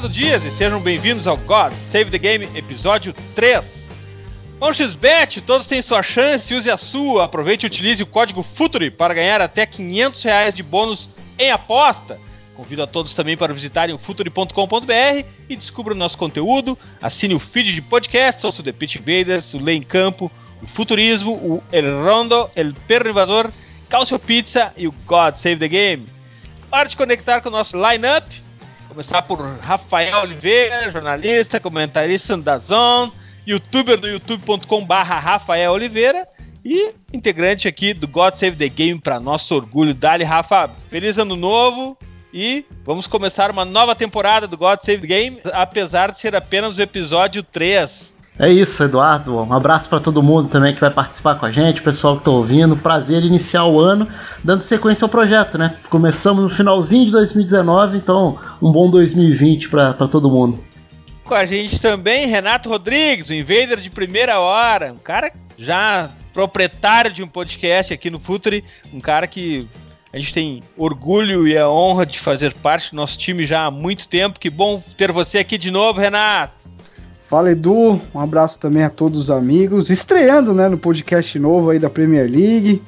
Eduardo Dias e sejam bem-vindos ao God Save the Game, episódio 3. Com XBet, todos têm sua chance, use a sua. Aproveite e utilize o código FUTURE para ganhar até 500 reais de bônus em aposta. Convido a todos também para visitarem o futuri.com.br e descubra o nosso conteúdo. Assine o feed de podcast, ouça o The Pitch Invaders, o Lei em Campo, o Futurismo, o El Rondo, El Perro Invasor, Calcio Pizza e o God Save the Game. Hora de conectar com o nosso lineup. Começar por Rafael Oliveira, jornalista, comentarista da Zone, youtuber do youtube.com.br Rafael Oliveira e integrante aqui do God Save the Game para nosso orgulho. Dali, Rafa, feliz ano novo, e vamos começar uma nova temporada do God Save the Game, apesar de ser apenas o episódio 3. É isso, Eduardo. Um abraço para todo mundo também que vai participar com a gente, pessoal que está ouvindo. Prazer iniciar o ano dando sequência ao projeto, né? Começamos no finalzinho de 2019, então um bom 2020 para todo mundo. Com a gente também Renato Rodrigues, o invader de primeira hora, um cara já proprietário de um podcast aqui no Futuri, um cara que a gente tem orgulho e a honra de fazer parte do nosso time já há muito tempo. Que bom ter você aqui de novo, Renato. Fala Edu, um abraço também a todos os amigos. Estreando né, no podcast novo aí da Premier League.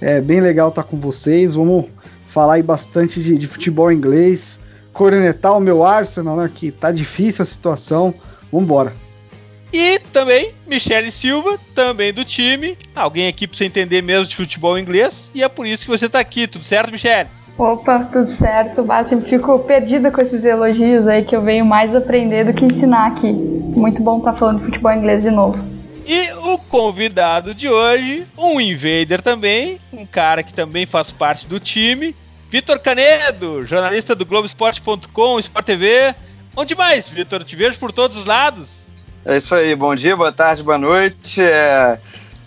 É bem legal estar com vocês. Vamos falar aí bastante de, de futebol inglês. Cornetar o meu Arsenal, né? Que tá difícil a situação. Vambora. E também Michele Silva, também do time. Alguém aqui você entender mesmo de futebol inglês. E é por isso que você tá aqui. Tudo certo, Michele? Opa, tudo certo. Bah, sempre fico perdida com esses elogios aí que eu venho mais aprender do que ensinar aqui. Muito bom estar tá falando de futebol inglês de novo. E o convidado de hoje, um invader também, um cara que também faz parte do time, Vitor Canedo, jornalista do Globoesporte.com, Sport TV. Onde mais, Vitor? Te vejo por todos os lados. É isso aí, bom dia, boa tarde, boa noite. É,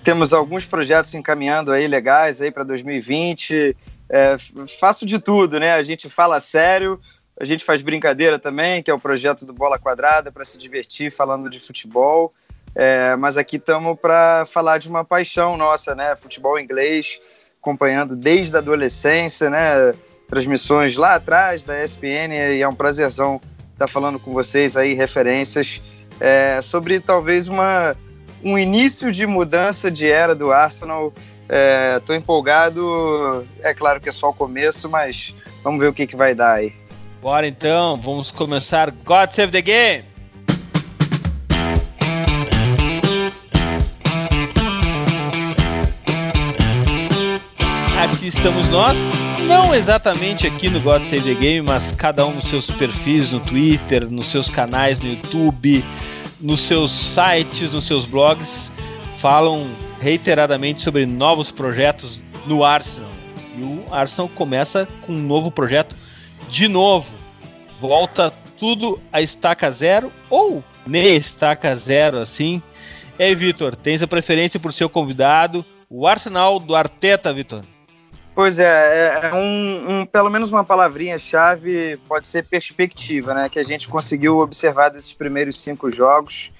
temos alguns projetos encaminhando aí legais aí para 2020. É, faço de tudo, né? A gente fala sério, a gente faz brincadeira também, que é o projeto do Bola Quadrada, para se divertir falando de futebol. É, mas aqui estamos para falar de uma paixão nossa, né? Futebol inglês, acompanhando desde a adolescência, né? Transmissões lá atrás da ESPN e é um prazerzão estar falando com vocês aí, referências é, sobre talvez uma, um início de mudança de era do Arsenal. Estou é, empolgado, é claro que é só o começo, mas vamos ver o que, que vai dar aí. Bora então, vamos começar God Save the Game! Aqui estamos nós, não exatamente aqui no God Save the Game, mas cada um nos seus perfis no Twitter, nos seus canais no YouTube, nos seus sites, nos seus blogs, falam reiteradamente sobre novos projetos no Arsenal. E o Arsenal começa com um novo projeto de novo. Volta tudo a estaca zero ou nem estaca zero assim. E aí, Vitor, tens a preferência por seu convidado? O Arsenal do Arteta, Vitor. Pois é, é, é um, um, pelo menos uma palavrinha-chave pode ser perspectiva, né? Que a gente conseguiu observar desses primeiros cinco jogos.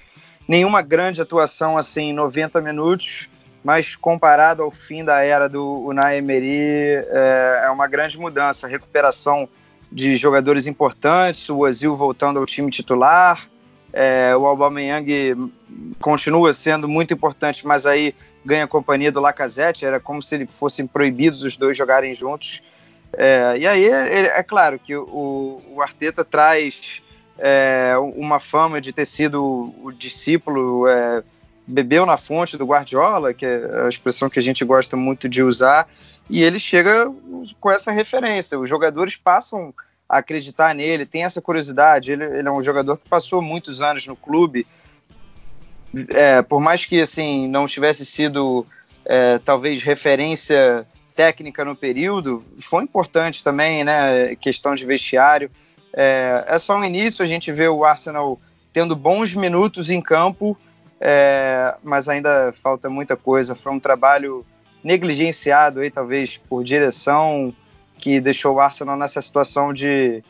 Nenhuma grande atuação assim em 90 minutos, mas comparado ao fim da era do Unai Emery, é, é uma grande mudança. Recuperação de jogadores importantes, o Ozil voltando ao time titular, é, o Aubameyang continua sendo muito importante, mas aí ganha companhia do Lacazette, era como se fossem proibidos os dois jogarem juntos. É, e aí é, é, claro que o, o Arteta traz é, uma fama de ter sido o discípulo, é, bebeu na fonte do Guardiola, que é a expressão que a gente gosta muito de usar, e ele chega com essa referência. Os jogadores passam acreditar nele, tem essa curiosidade. Ele, ele é um jogador que passou muitos anos no clube. É, por mais que assim não tivesse sido é, talvez referência técnica no período, foi importante também, né? Questão de vestiário. É, é só um início, a gente vê o Arsenal tendo bons minutos em campo, é, mas ainda falta muita coisa. Foi um trabalho negligenciado aí, talvez por direção, que deixou o Arsenal nessa situação de,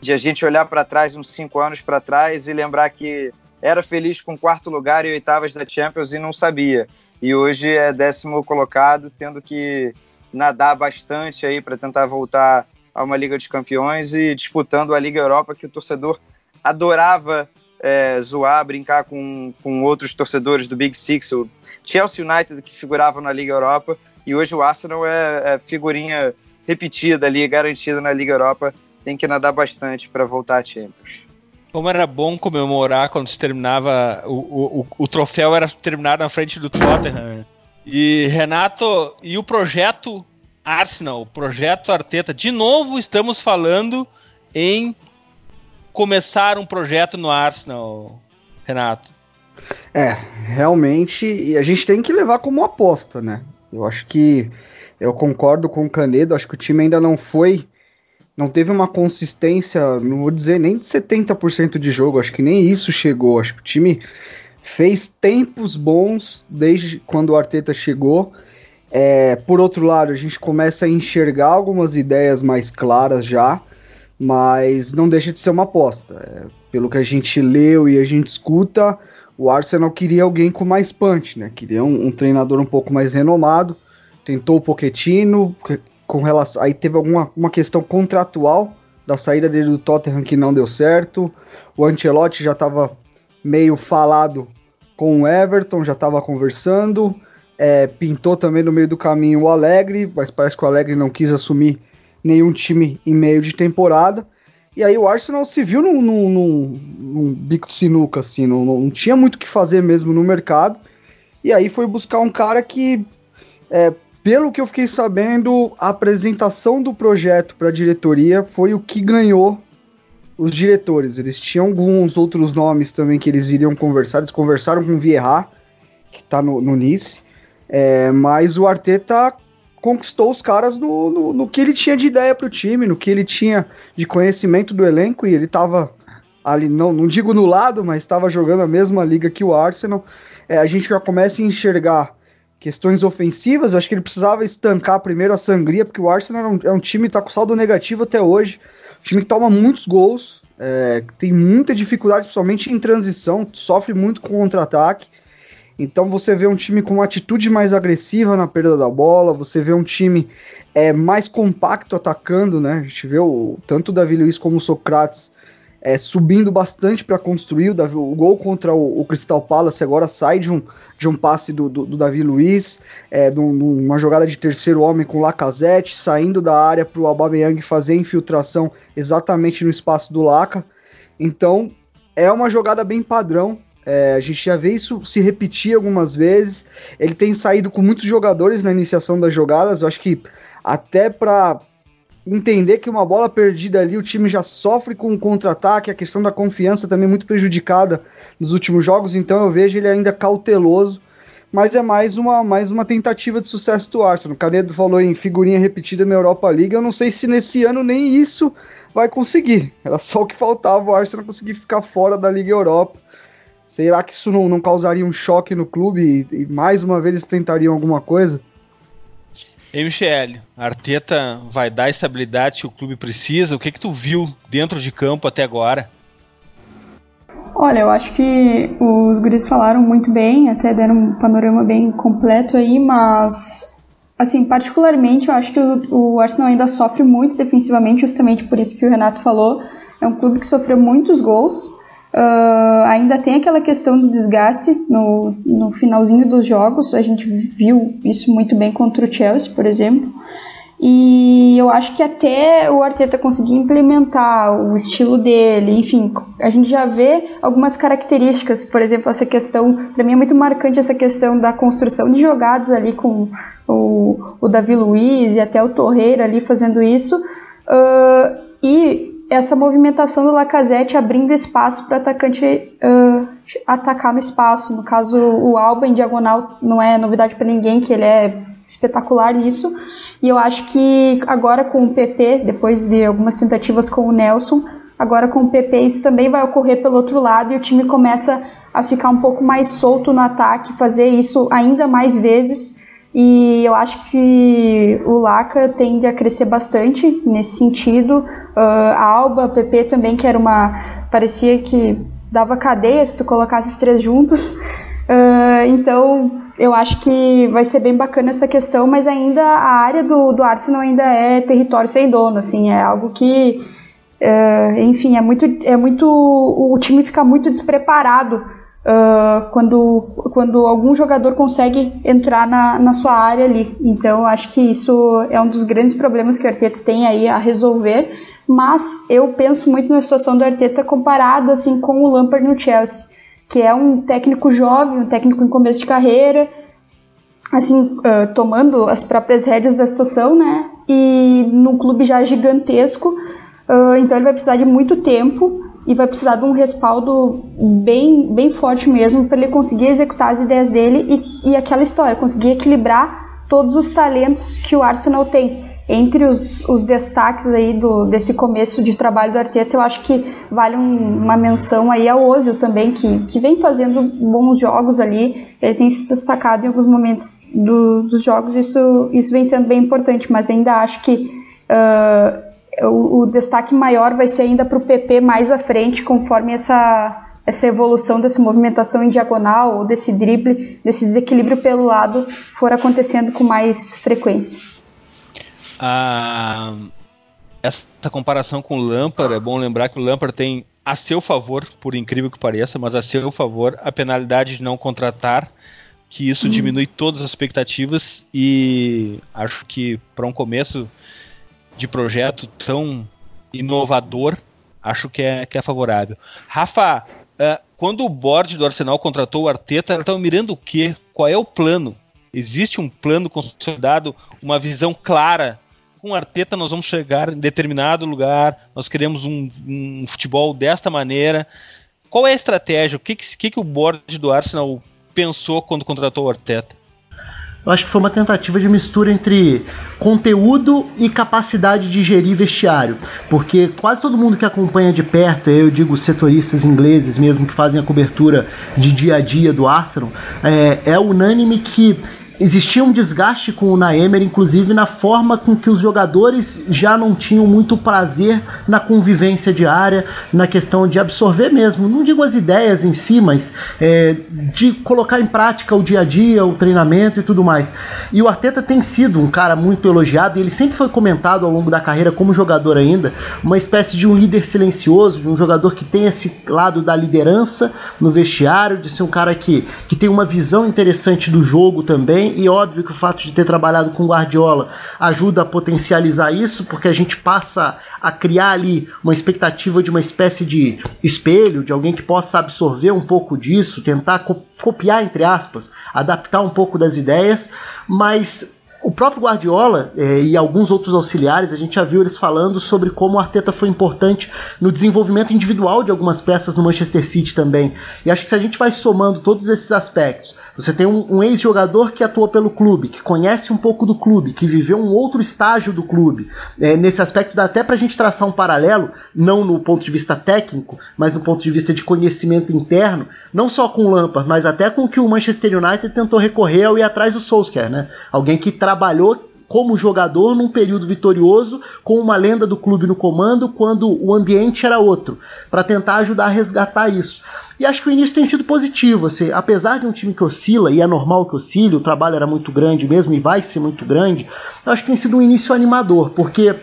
de a gente olhar para trás uns cinco anos para trás e lembrar que era feliz com quarto lugar e oitavas da Champions e não sabia. E hoje é décimo colocado, tendo que nadar bastante aí para tentar voltar a uma Liga dos Campeões e disputando a Liga Europa que o torcedor adorava é, zoar, brincar com, com outros torcedores do Big Six, o Chelsea United que figurava na Liga Europa e hoje o Arsenal é, é figurinha repetida ali, garantida na Liga Europa. Tem que nadar bastante para voltar a Champions. Como era bom comemorar quando se terminava o, o, o troféu era terminado na frente do Tottenham. E Renato, e o projeto Arsenal, projeto Arteta, de novo estamos falando em começar um projeto no Arsenal, Renato. É, realmente, e a gente tem que levar como aposta, né? Eu acho que eu concordo com o Canedo, acho que o time ainda não foi não teve uma consistência, não vou dizer nem de 70% de jogo, acho que nem isso chegou. Acho que o time fez tempos bons desde quando o Arteta chegou. É, por outro lado, a gente começa a enxergar algumas ideias mais claras já, mas não deixa de ser uma aposta. É, pelo que a gente leu e a gente escuta, o Arsenal queria alguém com mais punch, né? Queria um, um treinador um pouco mais renomado. Tentou o Pochettino, com relação. Aí teve alguma uma questão contratual da saída dele do Tottenham que não deu certo. O Ancelotti já estava meio falado com o Everton, já estava conversando. É, pintou também no meio do caminho o Alegre, mas parece que o Alegre não quis assumir nenhum time em meio de temporada. E aí o Arsenal se viu num, num, num, num bico de sinuca, assim, não, não tinha muito o que fazer mesmo no mercado. E aí foi buscar um cara que é, pelo que eu fiquei sabendo, a apresentação do projeto para a diretoria foi o que ganhou os diretores. Eles tinham alguns outros nomes também que eles iriam conversar. Eles conversaram com o Vieira, que está no, no, Nice. É, mas o Arteta conquistou os caras no, no, no que ele tinha de ideia para o time, no que ele tinha de conhecimento do elenco. E ele estava ali, não, não digo no lado, mas estava jogando a mesma liga que o Arsenal. É, a gente já começa a enxergar questões ofensivas, acho que ele precisava estancar primeiro a sangria, porque o Arsenal é um, é um time que está com saldo negativo até hoje, um time que toma muitos gols, é, tem muita dificuldade, principalmente em transição, sofre muito com contra-ataque. Então você vê um time com uma atitude mais agressiva na perda da bola, você vê um time é, mais compacto atacando, né? A gente vê o, tanto o Davi Luiz como o Socrates é, subindo bastante para construir. O, Davi, o, gol contra o, o, Crystal Palace agora sai de um, de um passe do, do, do Davi Luiz, é, de, uma jogada de terceiro homem com o Lacazette, saindo da área para o Aubameyang fazer infiltração exatamente no espaço do Laca. Então é uma jogada bem padrão. É, a gente já vê isso se repetir algumas vezes. Ele tem saído com muitos jogadores na iniciação das jogadas. Eu acho que até para entender que uma bola perdida ali, o time já sofre com o contra-ataque, a questão da confiança também muito prejudicada nos últimos jogos, então eu vejo ele ainda cauteloso, mas é mais uma, mais uma tentativa de sucesso do Arsenal. O Canedo falou em figurinha repetida na Europa League, eu não sei se nesse ano nem isso vai conseguir. Era só o que faltava o Arsenal conseguir ficar fora da Liga Europa. Será que isso não, não causaria um choque no clube e, e mais uma vez eles tentariam alguma coisa? Ei, Michele, Arteta vai dar a estabilidade que o clube precisa? O que que tu viu dentro de campo até agora? Olha, eu acho que os guris falaram muito bem, até deram um panorama bem completo aí, mas assim, particularmente eu acho que o, o Arsenal ainda sofre muito defensivamente, justamente por isso que o Renato falou. É um clube que sofreu muitos gols, Uh, ainda tem aquela questão do desgaste no, no finalzinho dos jogos, a gente viu isso muito bem contra o Chelsea, por exemplo. E eu acho que até o Arteta conseguir implementar o estilo dele, enfim, a gente já vê algumas características, por exemplo, essa questão, para mim é muito marcante essa questão da construção de jogadas ali com o, o Davi Luiz e até o Torreira ali fazendo isso. Uh, e essa movimentação do Lacazette abrindo espaço para o atacante uh, atacar no espaço. No caso, o Alba em diagonal não é novidade para ninguém, que ele é espetacular nisso. E eu acho que agora com o PP, depois de algumas tentativas com o Nelson, agora com o PP isso também vai ocorrer pelo outro lado e o time começa a ficar um pouco mais solto no ataque, fazer isso ainda mais vezes e eu acho que o Laca tende a crescer bastante nesse sentido. Uh, a Alba, a PP também, que era uma. parecia que dava cadeia se tu colocasse os três juntos. Uh, então eu acho que vai ser bem bacana essa questão, mas ainda a área do, do Arsenal ainda é território sem dono, assim, é algo que, é, enfim, é muito, é muito, o time fica muito despreparado uh, quando, quando algum jogador consegue entrar na, na sua área ali. Então, acho que isso é um dos grandes problemas que o Arteta tem aí a resolver, mas eu penso muito na situação do Arteta comparado, assim, com o Lampard no Chelsea que é um técnico jovem, um técnico em começo de carreira, assim, uh, tomando as próprias rédeas da situação, né? E num clube já gigantesco, uh, então ele vai precisar de muito tempo e vai precisar de um respaldo bem, bem forte mesmo para ele conseguir executar as ideias dele e, e aquela história, conseguir equilibrar todos os talentos que o Arsenal tem entre os, os destaques aí do, desse começo de trabalho do Arteta, eu acho que vale um, uma menção aí ao Ozil também, que, que vem fazendo bons jogos ali. Ele tem se destacado em alguns momentos do, dos jogos, isso, isso vem sendo bem importante, mas ainda acho que uh, o, o, destaque maior vai ser ainda para o PP mais à frente, conforme essa, essa evolução dessa movimentação em diagonal, ou desse drible, desse desequilíbrio pelo lado, for acontecendo com mais frequência a, essa comparação com o Lampard, é bom lembrar que o Lampard tem a seu favor, por incrível que pareça, mas a seu favor, a penalidade de não contratar, que isso hum. diminui todas as expectativas e acho que para um começo de projeto tão inovador, acho que é, que é favorável. Rafa, uh, quando o board do Arsenal contratou o Arteta, estão mirando o quê? Qual é o plano? Existe um plano consolidado, uma visão clara com o Arteta nós vamos chegar em determinado lugar, nós queremos um, um futebol desta maneira. Qual é a estratégia? O que, que, que o board do Arsenal pensou quando contratou o Arteta? Eu acho que foi uma tentativa de mistura entre conteúdo e capacidade de gerir vestiário, porque quase todo mundo que acompanha de perto, eu digo setoristas ingleses mesmo que fazem a cobertura de dia a dia do Arsenal, é, é unânime que existia um desgaste com o Naemer, inclusive na forma com que os jogadores já não tinham muito prazer na convivência diária, na questão de absorver mesmo, não digo as ideias em si, mas é, de colocar em prática o dia a dia, o treinamento e tudo mais. E o Arteta tem sido um cara muito elogiado e ele sempre foi comentado ao longo da carreira como jogador ainda, uma espécie de um líder silencioso, de um jogador que tem esse lado da liderança no vestiário, de ser um cara que, que tem uma visão interessante do jogo também e óbvio que o fato de ter trabalhado com Guardiola ajuda a potencializar isso, porque a gente passa a criar ali uma expectativa de uma espécie de espelho, de alguém que possa absorver um pouco disso, tentar copiar, entre aspas, adaptar um pouco das ideias, mas o próprio Guardiola eh, e alguns outros auxiliares, a gente já viu eles falando sobre como o Arteta foi importante no desenvolvimento individual de algumas peças no Manchester City também. E acho que se a gente vai somando todos esses aspectos, você tem um, um ex-jogador que atua pelo clube, que conhece um pouco do clube, que viveu um outro estágio do clube. É, nesse aspecto dá até para a gente traçar um paralelo, não no ponto de vista técnico, mas no ponto de vista de conhecimento interno, não só com o Lampard, mas até com o que o Manchester United tentou recorrer ao ir atrás do Solskjaer, né? Alguém que trabalhou como jogador num período vitorioso, com uma lenda do clube no comando, quando o ambiente era outro, para tentar ajudar a resgatar isso. E acho que o início tem sido positivo. Assim, apesar de um time que oscila, e é normal que oscile, o trabalho era muito grande mesmo e vai ser muito grande, acho que tem sido um início animador, porque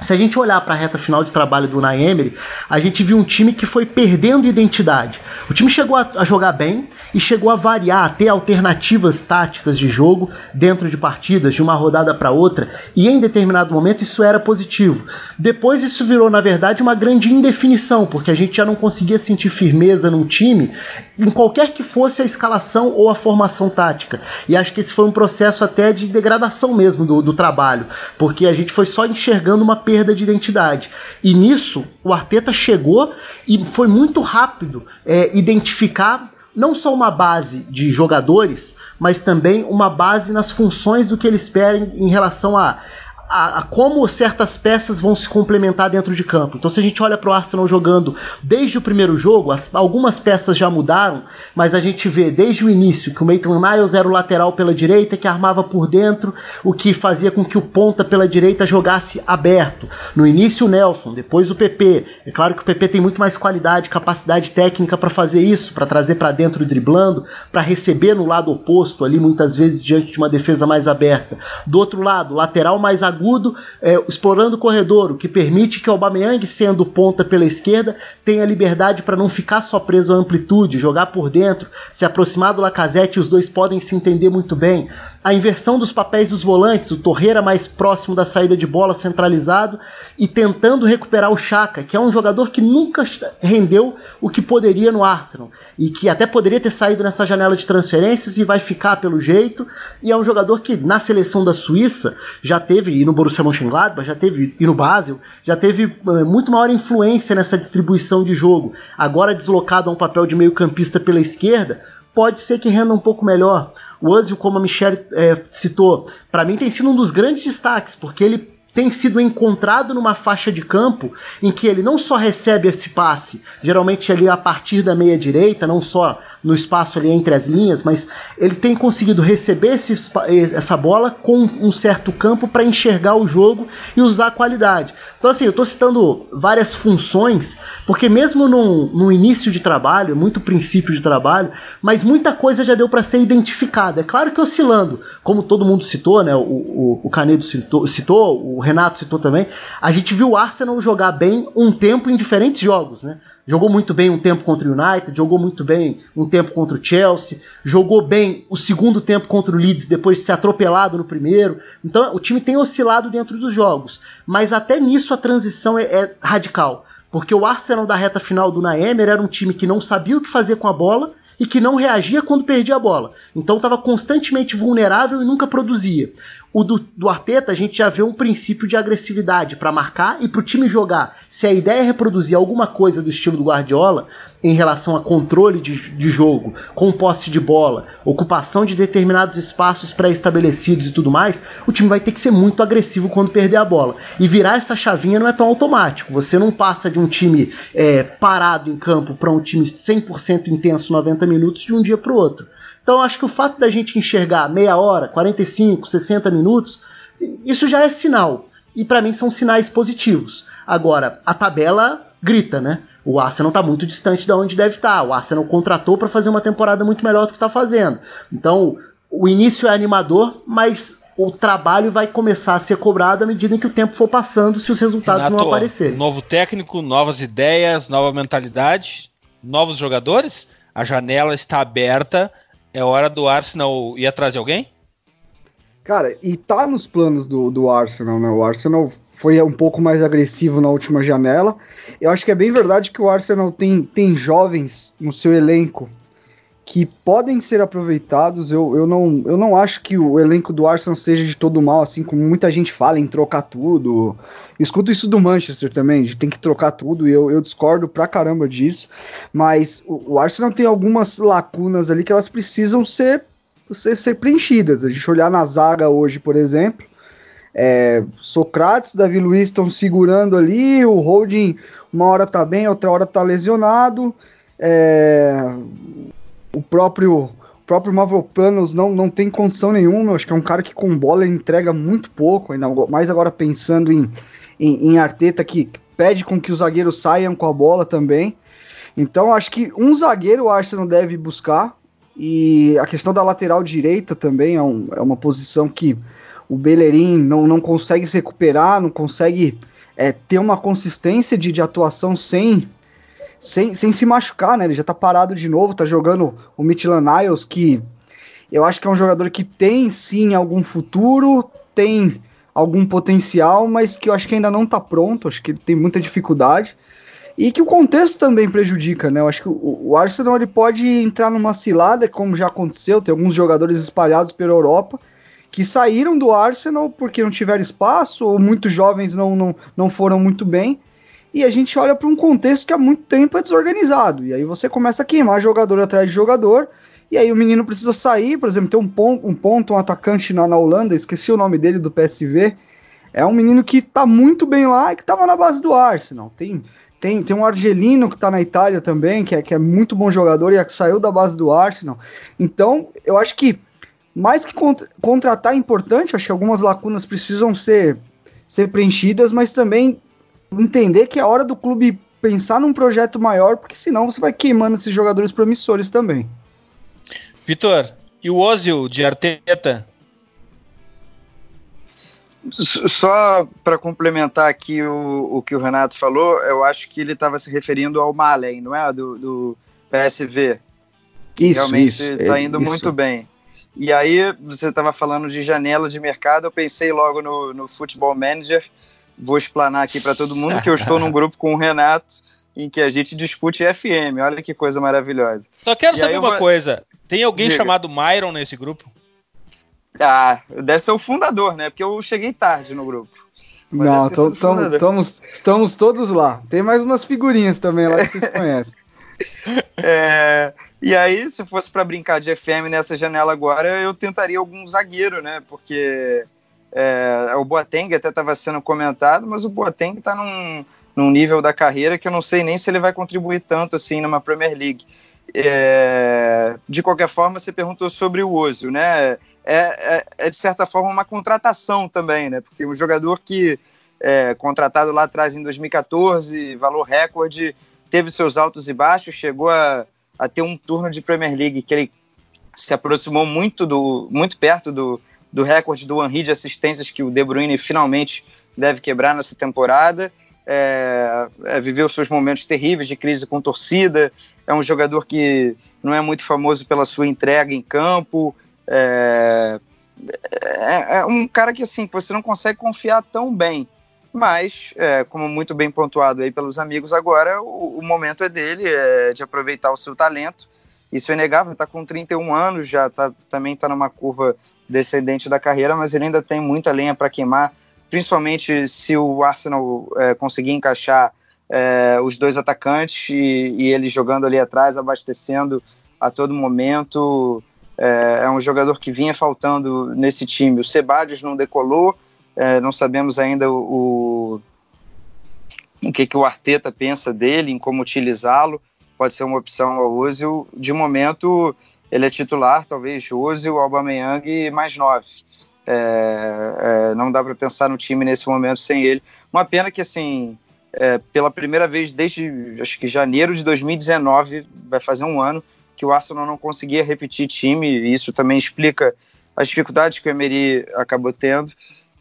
se a gente olhar para a reta final de trabalho do Naemery, a gente viu um time que foi perdendo identidade. O time chegou a, a jogar bem, e chegou a variar, a ter alternativas táticas de jogo dentro de partidas, de uma rodada para outra, e em determinado momento isso era positivo. Depois isso virou, na verdade, uma grande indefinição, porque a gente já não conseguia sentir firmeza num time, em qualquer que fosse a escalação ou a formação tática. E acho que esse foi um processo até de degradação mesmo do, do trabalho, porque a gente foi só enxergando uma perda de identidade. E nisso, o Arteta chegou e foi muito rápido é, identificar não só uma base de jogadores, mas também uma base nas funções do que ele espera em, em relação a a, a, como certas peças vão se complementar dentro de campo. Então, se a gente olha para o Arsenal jogando desde o primeiro jogo, as, algumas peças já mudaram, mas a gente vê desde o início que o Maitland Niles era o lateral pela direita, que armava por dentro, o que fazia com que o ponta pela direita jogasse aberto. No início, o Nelson, depois o PP. É claro que o PP tem muito mais qualidade, capacidade técnica para fazer isso, para trazer para dentro driblando, para receber no lado oposto ali, muitas vezes diante de uma defesa mais aberta. Do outro lado, lateral mais agudo agudo, é, explorando o corredor, o que permite que o Aubameyang, sendo ponta pela esquerda, tenha liberdade para não ficar só preso à amplitude, jogar por dentro, se aproximar do Lacazette, os dois podem se entender muito bem a inversão dos papéis dos volantes, o Torreira mais próximo da saída de bola centralizado e tentando recuperar o Chaka, que é um jogador que nunca rendeu o que poderia no Arsenal e que até poderia ter saído nessa janela de transferências e vai ficar pelo jeito, e é um jogador que na seleção da Suíça já teve e no Borussia Mönchengladbach, já teve e no Basel, já teve eh, muito maior influência nessa distribuição de jogo. Agora deslocado a um papel de meio-campista pela esquerda, pode ser que renda um pouco melhor. O Ozil, como a Michelle é, citou, para mim tem sido um dos grandes destaques, porque ele tem sido encontrado numa faixa de campo em que ele não só recebe esse passe, geralmente ali a partir da meia direita, não só no espaço ali entre as linhas, mas ele tem conseguido receber esse, essa bola com um certo campo para enxergar o jogo e usar a qualidade. Então, assim, eu estou citando várias funções, porque mesmo no, início de trabalho, muito princípio de trabalho, mas muita coisa já deu para ser identificada. É claro que oscilando, como todo mundo citou, né? O, o, o Canedo citou, citou, o Renato citou também, a gente viu o Arsenal jogar bem um tempo em diferentes jogos, né? Jogou muito bem um tempo contra o United, jogou muito bem um tempo contra o Chelsea, jogou bem o segundo tempo contra o Leeds depois de ser atropelado no primeiro. Então o time tem oscilado dentro dos jogos, mas até nisso a transição é, é radical, porque o Arsenal da reta final do Naemer era um time que não sabia o que fazer com a bola e que não reagia quando perdia a bola. Então estava constantemente vulnerável e nunca produzia. O do, do Arteta, a gente já vê um princípio de agressividade para marcar e para o time jogar. Se a ideia é reproduzir alguma coisa do estilo do Guardiola, em relação a controle de, de jogo, com posse de bola, ocupação de determinados espaços pré-estabelecidos e tudo mais, o time vai ter que ser muito agressivo quando perder a bola. E virar essa chavinha não é tão automático. Você não passa de um time é, parado em campo para um time 100% intenso 90 minutos de um dia para o outro. Então acho que o fato da gente enxergar meia hora, 45, 60 minutos, isso já é sinal. E para mim são sinais positivos. Agora, a tabela grita, né? O Arsenal está muito distante de onde deve estar. Tá. O Arsenal contratou para fazer uma temporada muito melhor do que está fazendo. Então, o início é animador, mas o trabalho vai começar a ser cobrado à medida em que o tempo for passando, se os resultados Renato, não aparecerem. Novo técnico, novas ideias, nova mentalidade, novos jogadores. A janela está aberta é hora do Arsenal ir atrás de alguém? Cara, e tá nos planos do, do Arsenal, né? O Arsenal foi um pouco mais agressivo na última janela. Eu acho que é bem verdade que o Arsenal tem, tem jovens no seu elenco que podem ser aproveitados. Eu, eu, não, eu não acho que o elenco do Arsenal seja de todo mal, assim como muita gente fala em trocar tudo. Escuto isso do Manchester também, de tem que trocar tudo, e eu, eu discordo pra caramba disso. Mas o, o Arsenal tem algumas lacunas ali que elas precisam ser, ser, ser preenchidas. A gente olhar na zaga hoje, por exemplo. É, Socrates, Davi Luiz estão segurando ali, o Holding uma hora tá bem, outra hora tá lesionado. É, o próprio o próprio Mavropanos não, não tem condição nenhuma. Acho que é um cara que com bola entrega muito pouco, ainda mais agora pensando em, em, em Arteta que pede com que os zagueiros saiam com a bola também. Então acho que um zagueiro o Arsenal deve buscar. E a questão da lateral direita também é, um, é uma posição que o Bellerin não, não consegue se recuperar, não consegue é, ter uma consistência de, de atuação sem sem, sem se machucar, né? Ele já tá parado de novo, tá jogando o Midland Niles, que eu acho que é um jogador que tem sim algum futuro, tem algum potencial, mas que eu acho que ainda não tá pronto, acho que ele tem muita dificuldade. E que o contexto também prejudica, né? Eu acho que o, o Arsenal ele pode entrar numa cilada, como já aconteceu, tem alguns jogadores espalhados pela Europa que saíram do Arsenal porque não tiveram espaço, ou muitos jovens não, não, não foram muito bem, e a gente olha para um contexto que há muito tempo é desorganizado. E aí você começa a queimar jogador atrás de jogador, e aí o menino precisa sair, por exemplo, tem um ponto, um, ponto, um atacante na, na Holanda, esqueci o nome dele do PSV, é um menino que tá muito bem lá e que tava na base do Arsenal. Tem, tem, tem um argelino que tá na Itália também, que é, que é muito bom jogador e saiu da base do Arsenal. Então, eu acho que mais que contra, contratar é importante, acho que algumas lacunas precisam ser, ser preenchidas, mas também entender que é hora do clube pensar num projeto maior, porque senão você vai queimando esses jogadores promissores também. Vitor, e o Ozil de Arteta? Só para complementar aqui o, o, que o Renato falou, eu acho que ele estava se referindo ao Malen, não é? Do, do PSV. Que isso, realmente está é, indo isso. muito bem. E aí, você estava falando de janela de mercado, eu pensei logo no, no Futebol Manager. Vou explanar aqui para todo mundo que eu estou num grupo com o Renato em que a gente discute FM. Olha que coisa maravilhosa. Só quero e saber uma vou... coisa: tem alguém Diga. chamado Myron nesse grupo? Ah, deve ser o fundador, né? Porque eu cheguei tarde no grupo. Mas Não, estamos todos lá. Tem mais umas figurinhas também lá que vocês conhecem. É, e aí, se fosse para brincar de FM nessa janela agora, eu tentaria algum zagueiro, né? Porque é, o Boateng até estava sendo comentado, mas o Boateng está num, num nível da carreira que eu não sei nem se ele vai contribuir tanto assim numa Premier League. É, de qualquer forma, você perguntou sobre o Ozil, né? É, é, é, de certa forma uma contratação também, né? Porque um jogador que é contratado lá atrás em 2014, valor recorde, teve seus altos e baixos, chegou a, a ter um turno de Premier League que ele se aproximou muito do muito perto do, do recorde do Henry de assistências que o De Bruyne finalmente deve quebrar nessa temporada. É, é, viveu seus momentos terríveis de crise com torcida. É um jogador que não é muito famoso pela sua entrega em campo. É, é, é um cara que assim você não consegue confiar tão bem. Mas, é, como muito bem pontuado aí pelos amigos, agora o, o momento é dele, é de aproveitar o seu talento. Isso é inegável, está com 31 anos, já tá, também está numa curva descendente da carreira, mas ele ainda tem muita lenha para queimar, principalmente se o Arsenal é, conseguir encaixar é, os dois atacantes e, e, ele jogando ali atrás, abastecendo a todo momento. É, é, um jogador que vinha faltando nesse time. O Sebadios não decolou, é, não sabemos ainda o, o, o que, que o Arteta pensa dele, em como utilizá-lo. Pode ser uma opção ao Ozil. De momento, ele é titular, talvez Ozil, Aubameyang mais nove. É, é, não dá para pensar no time nesse momento sem ele. Uma pena que, assim, é, pela primeira vez desde, acho que janeiro de 2019, vai fazer um ano, que o Arsenal não conseguia repetir time, e isso também explica as dificuldades que o Emery acabou tendo.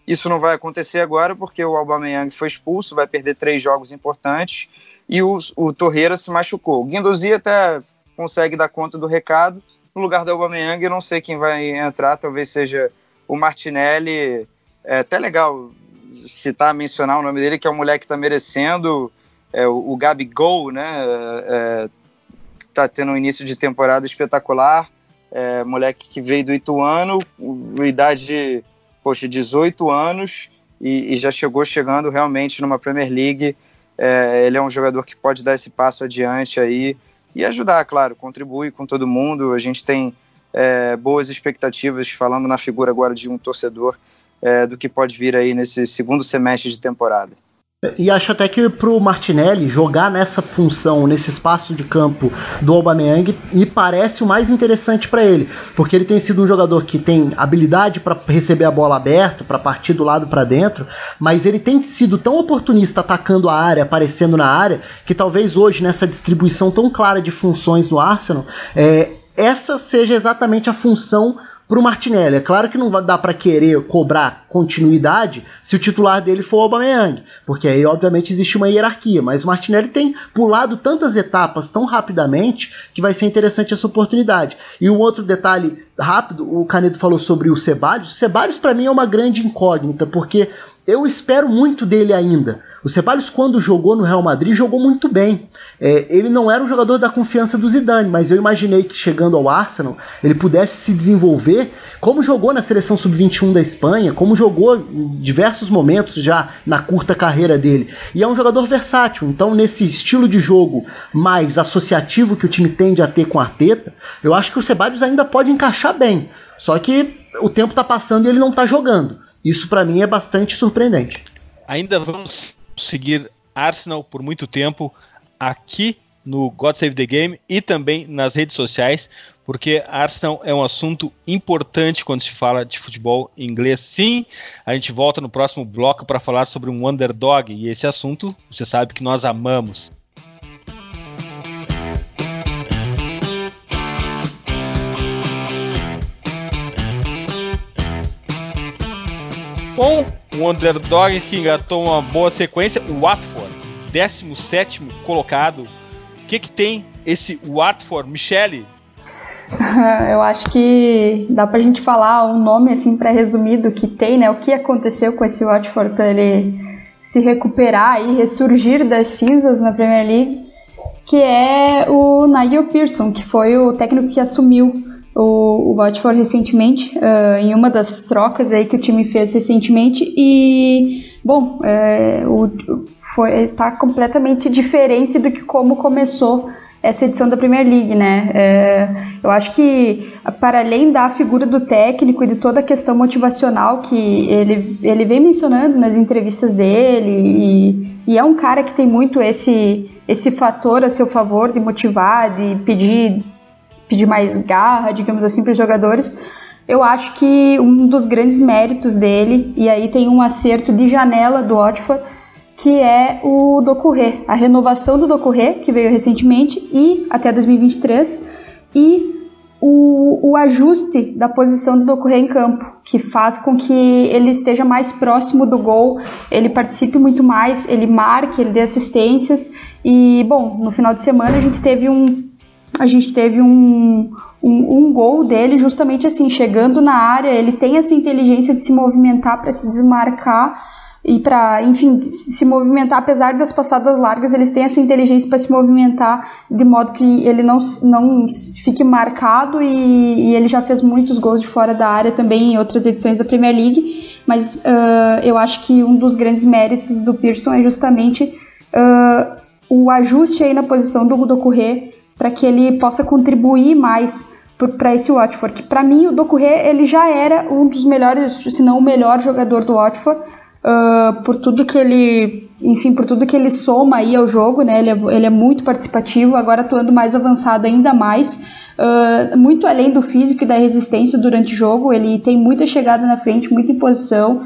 Isso não vai acontecer agora porque o Aubameyang foi expulso, vai perder três jogos importantes e o, o Torreira se machucou. O Guendouzi até consegue dar conta do recado. No lugar do Aubameyang, eu não sei quem vai entrar, talvez seja o Martinelli. É até legal citar, mencionar o nome dele, que é um moleque que está merecendo. É, o, o Gabigol, né? É, tá tendo um início de temporada espetacular. É, moleque que veio do Ituano, idade poxa, 18 anos e, e já chegou chegando realmente numa Premier League. É, ele é um jogador que pode dar esse passo adiante aí e ajudar, claro, contribui com todo mundo. A gente tem é, boas expectativas, falando na figura agora de um torcedor, é, do que pode vir aí nesse segundo semestre de temporada. E acho até que pro Martinelli jogar nessa função, nesse espaço de campo do Aubameyang, me parece o mais interessante para ele, porque ele tem sido um jogador que tem habilidade para receber a bola aberta, para partir do lado para dentro, mas ele tem sido tão oportunista atacando a área, aparecendo na área, que talvez hoje nessa distribuição tão clara de funções no Arsenal, é, essa seja exatamente a função para o Martinelli. É claro que não vai dar para querer cobrar continuidade se o titular dele for o Aubameyang, porque aí obviamente existe uma hierarquia, mas o Martinelli tem pulado tantas etapas tão rapidamente que vai ser interessante essa oportunidade. E um outro detalhe rápido, o Canedo falou sobre o Sebadios. O Sebadios para mim é uma grande incógnita, porque eu espero muito dele ainda. O Ceballos, quando jogou no Real Madrid, jogou muito bem. É, ele não era um jogador da confiança do Zidane, mas eu imaginei que chegando ao Arsenal ele pudesse se desenvolver, como jogou na seleção sub-21 da Espanha, como jogou em diversos momentos já na curta carreira dele. E é um jogador versátil, então nesse estilo de jogo mais associativo que o time tende a ter com a Arteta, eu acho que o Ceballos ainda pode encaixar bem. Só que o tempo está passando e ele não está jogando. Isso para mim é bastante surpreendente. Ainda vamos seguir Arsenal por muito tempo aqui no God Save the Game e também nas redes sociais, porque Arsenal é um assunto importante quando se fala de futebol inglês. Sim, a gente volta no próximo bloco para falar sobre um underdog e esse assunto você sabe que nós amamos. Com um underdog que engatou uma boa sequência, o Watford, 17 colocado. O que, que tem esse Watford? Michele? Eu acho que dá pra gente falar um nome assim pré-resumido que tem, né? O que aconteceu com esse Watford para ele se recuperar e ressurgir das cinzas na Premier League, que é o Nigel Pearson, que foi o técnico que assumiu o, o Watford recentemente, uh, em uma das trocas aí que o time fez recentemente. E, bom, é, o, foi, tá completamente diferente do que como começou essa edição da Premier League, né? É, eu acho que, para além da figura do técnico e de toda a questão motivacional que ele, ele vem mencionando nas entrevistas dele, e, e é um cara que tem muito esse, esse fator a seu favor de motivar, de pedir pedir mais garra, digamos assim, para os jogadores. Eu acho que um dos grandes méritos dele, e aí tem um acerto de janela do Watford, que é o Docuré, a renovação do Docuré, que veio recentemente, e até 2023, e o, o ajuste da posição do Docuré em campo, que faz com que ele esteja mais próximo do gol, ele participe muito mais, ele marque, ele dê assistências, e, bom, no final de semana a gente teve um a gente teve um, um, um, gol dele justamente assim, chegando na área, ele tem essa inteligência de se movimentar para se desmarcar e para, enfim, se movimentar, apesar das passadas largas, eles têm essa inteligência para se movimentar de modo que ele não, não fique marcado e, e, ele já fez muitos gols de fora da área também em outras edições da Premier League, mas uh, eu acho que um dos grandes méritos do Pearson é justamente uh, o ajuste aí na posição do Gudokuré para que ele possa contribuir mais para esse Watford. Que para mim o Doucouré ele já era um dos melhores, se não o melhor jogador do Watford, uh, por tudo que ele, enfim, por tudo que ele soma aí ao jogo, né? Ele é, ele é muito participativo, agora atuando mais avançado ainda mais. Uh, muito além do físico e da resistência durante o jogo, ele tem muita chegada na frente, muita imposição.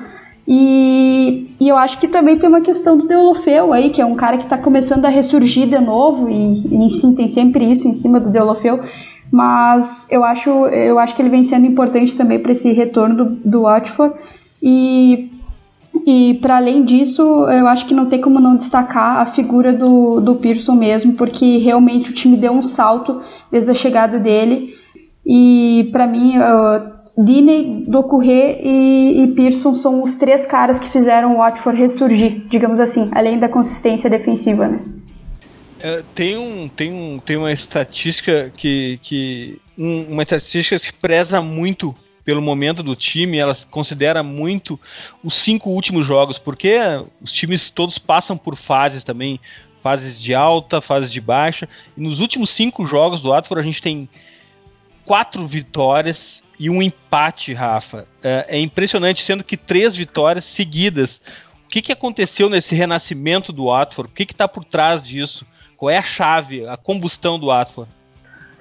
E, e, eu acho que também tem uma questão do Deulofeu aí, que é um cara que está começando a ressurgir de novo, e, e sim, tem sempre isso em cima do Deulofeu, mas eu acho, eu acho que ele vem sendo importante também para esse retorno do, do Watford, e, e para além disso, eu acho que não tem como não destacar a figura do, do Pearson mesmo, porque realmente o time deu um salto desde a chegada dele, e para mim... Uh, Diney, Docuré e, e Pearson são os três caras que fizeram o Watford ressurgir, digamos assim, além da consistência defensiva, né? É, tem, um, tem, um, tem uma estatística que, que um, uma estatística que preza muito pelo momento do time, ela considera muito os cinco últimos jogos, porque os times todos passam por fases também, fases de alta, fases de baixa, e nos últimos cinco jogos do Watford a gente tem quatro vitórias e um empate, Rafa. É, é impressionante, sendo que três vitórias seguidas. O que, que aconteceu nesse renascimento do Watford? O que está por trás disso? Qual é a chave, a combustão do Watford?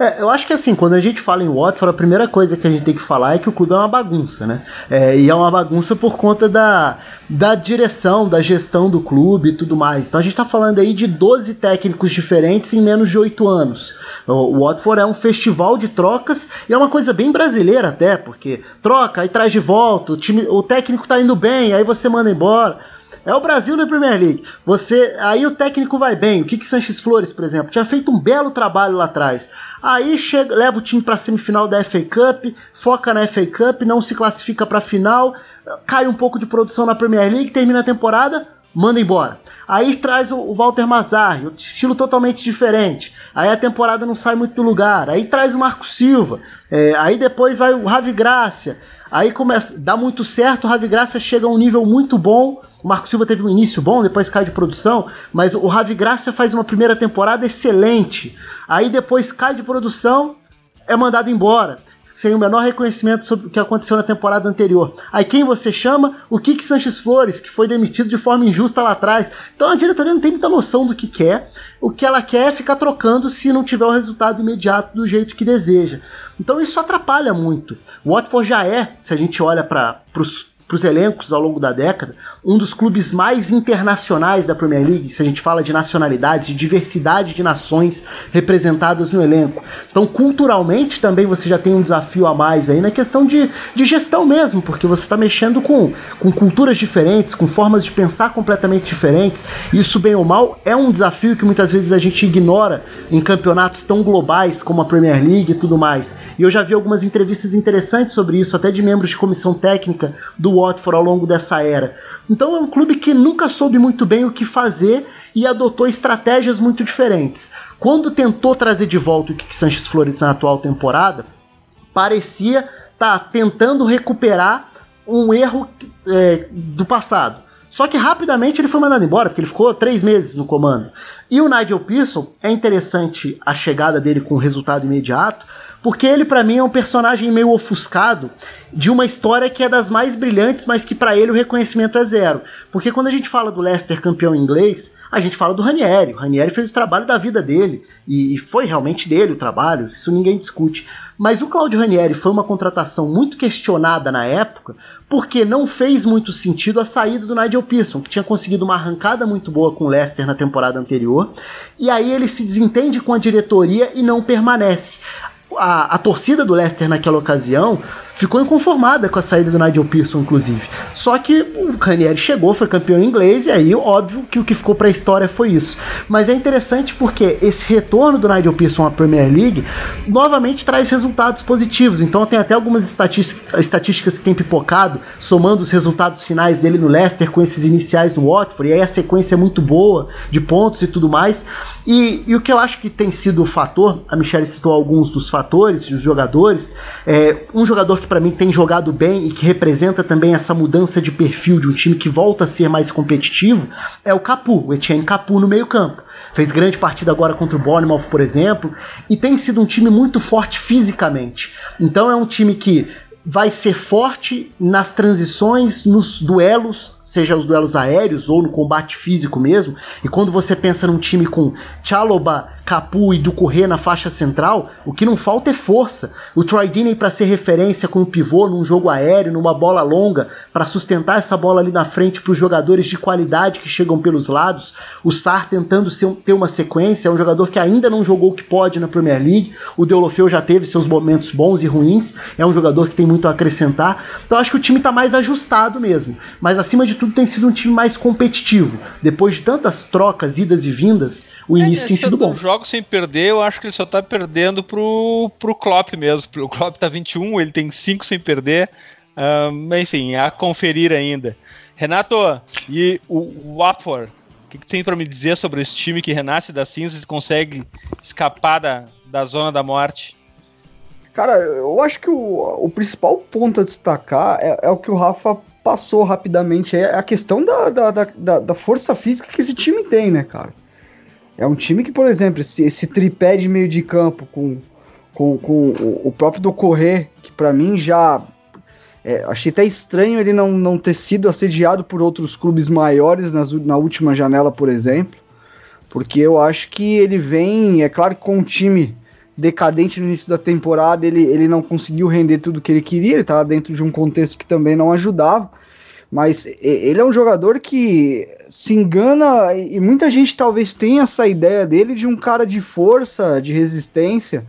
É, eu acho que assim, quando a gente fala em Watford, a primeira coisa que a gente tem que falar é que o clube é uma bagunça, né? É, e é uma bagunça por conta da, da direção, da gestão do clube e tudo mais. Então a gente está falando aí de 12 técnicos diferentes em menos de 8 anos. O Watford é um festival de trocas e é uma coisa bem brasileira até, porque troca, aí traz de volta, o, time, o técnico tá indo bem, aí você manda embora. É o Brasil na Premier League. Você, aí o técnico vai bem. O que que Sanches Flores, por exemplo, tinha feito um belo trabalho lá atrás. Aí chega, leva o time para a semifinal da FA Cup, foca na FA Cup, não se classifica para a final, cai um pouco de produção na Premier League, termina a temporada, manda embora. Aí traz o, Walter Mazzarri, estilo totalmente diferente. Aí a temporada não sai muito do lugar. Aí traz o Marco Silva. É, aí depois vai o Ravi Gracia. Aí começa, dá muito certo, o Ravi Gracia chega a um nível muito bom. O Marco Silva teve um início bom, depois cai de produção, mas o Ravi Gracia faz uma primeira temporada excelente. Aí depois cai de produção, é mandado embora. Sem o menor reconhecimento sobre o que aconteceu na temporada anterior. Aí quem você chama? O Kik Sanches Flores, que foi demitido de forma injusta lá atrás. Então a diretoria não tem muita noção do que quer. O que ela quer é ficar trocando se não tiver o resultado imediato do jeito que deseja. Então isso atrapalha muito. O Watford já é, se a gente olha para os para os elencos ao longo da década, um dos clubes mais internacionais da Premier League, se a gente fala de nacionalidade, de diversidade de nações representadas no elenco. Então, culturalmente, também você já tem um desafio a mais aí na questão de, de gestão mesmo, porque você está mexendo com, com culturas diferentes, com formas de pensar completamente diferentes. Isso, bem ou mal, é um desafio que muitas vezes a gente ignora em campeonatos tão globais como a Premier League e tudo mais. E eu já vi algumas entrevistas interessantes sobre isso, até de membros de comissão técnica do Watford ao longo dessa era. Então é um clube que nunca soube muito bem o que fazer e adotou estratégias muito diferentes. Quando tentou trazer de volta o Kik Sanches Flores na atual temporada, parecia estar tá tentando recuperar um erro é, do passado. Só que rapidamente ele foi mandado embora, porque ele ficou três meses no comando. E o Nigel Pearson, é interessante a chegada dele com resultado imediato, porque ele para mim é um personagem meio ofuscado de uma história que é das mais brilhantes, mas que para ele o reconhecimento é zero. Porque quando a gente fala do Leicester campeão inglês, a gente fala do Ranieri. O Ranieri fez o trabalho da vida dele e foi realmente dele o trabalho, isso ninguém discute. Mas o Claudio Ranieri foi uma contratação muito questionada na época, porque não fez muito sentido a saída do Nigel Pearson, que tinha conseguido uma arrancada muito boa com o Leicester na temporada anterior, e aí ele se desentende com a diretoria e não permanece a, a torcida do Leicester naquela ocasião ficou inconformada com a saída do Nigel Pearson, inclusive. Só que o Ranieri chegou, foi campeão inglês, e aí, óbvio, que o que ficou para a história foi isso. Mas é interessante porque esse retorno do Nigel Pearson à Premier League novamente traz resultados positivos. Então, tem até algumas estatísticas que tem pipocado, somando os resultados finais dele no Leicester com esses iniciais no Watford, e aí a sequência é muito boa de pontos e tudo mais. E, e o que eu acho que tem sido o fator, a Michelle citou alguns dos fatores, dos jogadores, é, um jogador que para mim tem jogado bem e que representa também essa mudança de perfil de um time que volta a ser mais competitivo é o Capu, o Etienne Capu no meio-campo. Fez grande partida agora contra o Bournemouth, por exemplo, e tem sido um time muito forte fisicamente. Então é um time que vai ser forte nas transições, nos duelos, seja os duelos aéreos ou no combate físico mesmo. E quando você pensa num time com Chaloba, Capu e do Correr na faixa central, o que não falta é força. O Troy Deeney para ser referência como pivô num jogo aéreo, numa bola longa, para sustentar essa bola ali na frente para os jogadores de qualidade que chegam pelos lados. O Sar tentando ser, ter uma sequência, é um jogador que ainda não jogou o que pode na Premier League. O Deulofeu já teve seus momentos bons e ruins, é um jogador que tem muito a acrescentar. Então acho que o time está mais ajustado mesmo. Mas acima de tudo tem sido um time mais competitivo. Depois de tantas trocas, idas e vindas, o é, início tem sido bom jogos sem perder, eu acho que ele só tá perdendo pro, pro Klopp mesmo. O Klopp tá 21, ele tem 5 sem perder. Um, enfim, a conferir ainda. Renato, e o Watford? O que, que tem para me dizer sobre esse time que renasce das cinzas e consegue escapar da, da zona da morte? Cara, eu acho que o, o principal ponto a destacar é, é, o que o Rafa passou rapidamente, é a questão da, da, da, da força física que esse time tem, né, cara? É um time que, por exemplo, esse, esse tripé de meio de campo com, com, com o, o próprio do Correr, que para mim já. É, achei até estranho ele não, não ter sido assediado por outros clubes maiores nas, na última janela, por exemplo. Porque eu acho que ele vem, é claro que com um time decadente no início da temporada, ele, ele não conseguiu render tudo que ele queria, ele estava dentro de um contexto que também não ajudava. Mas ele é um jogador que se engana e muita gente talvez tenha essa ideia dele de um cara de força, de resistência.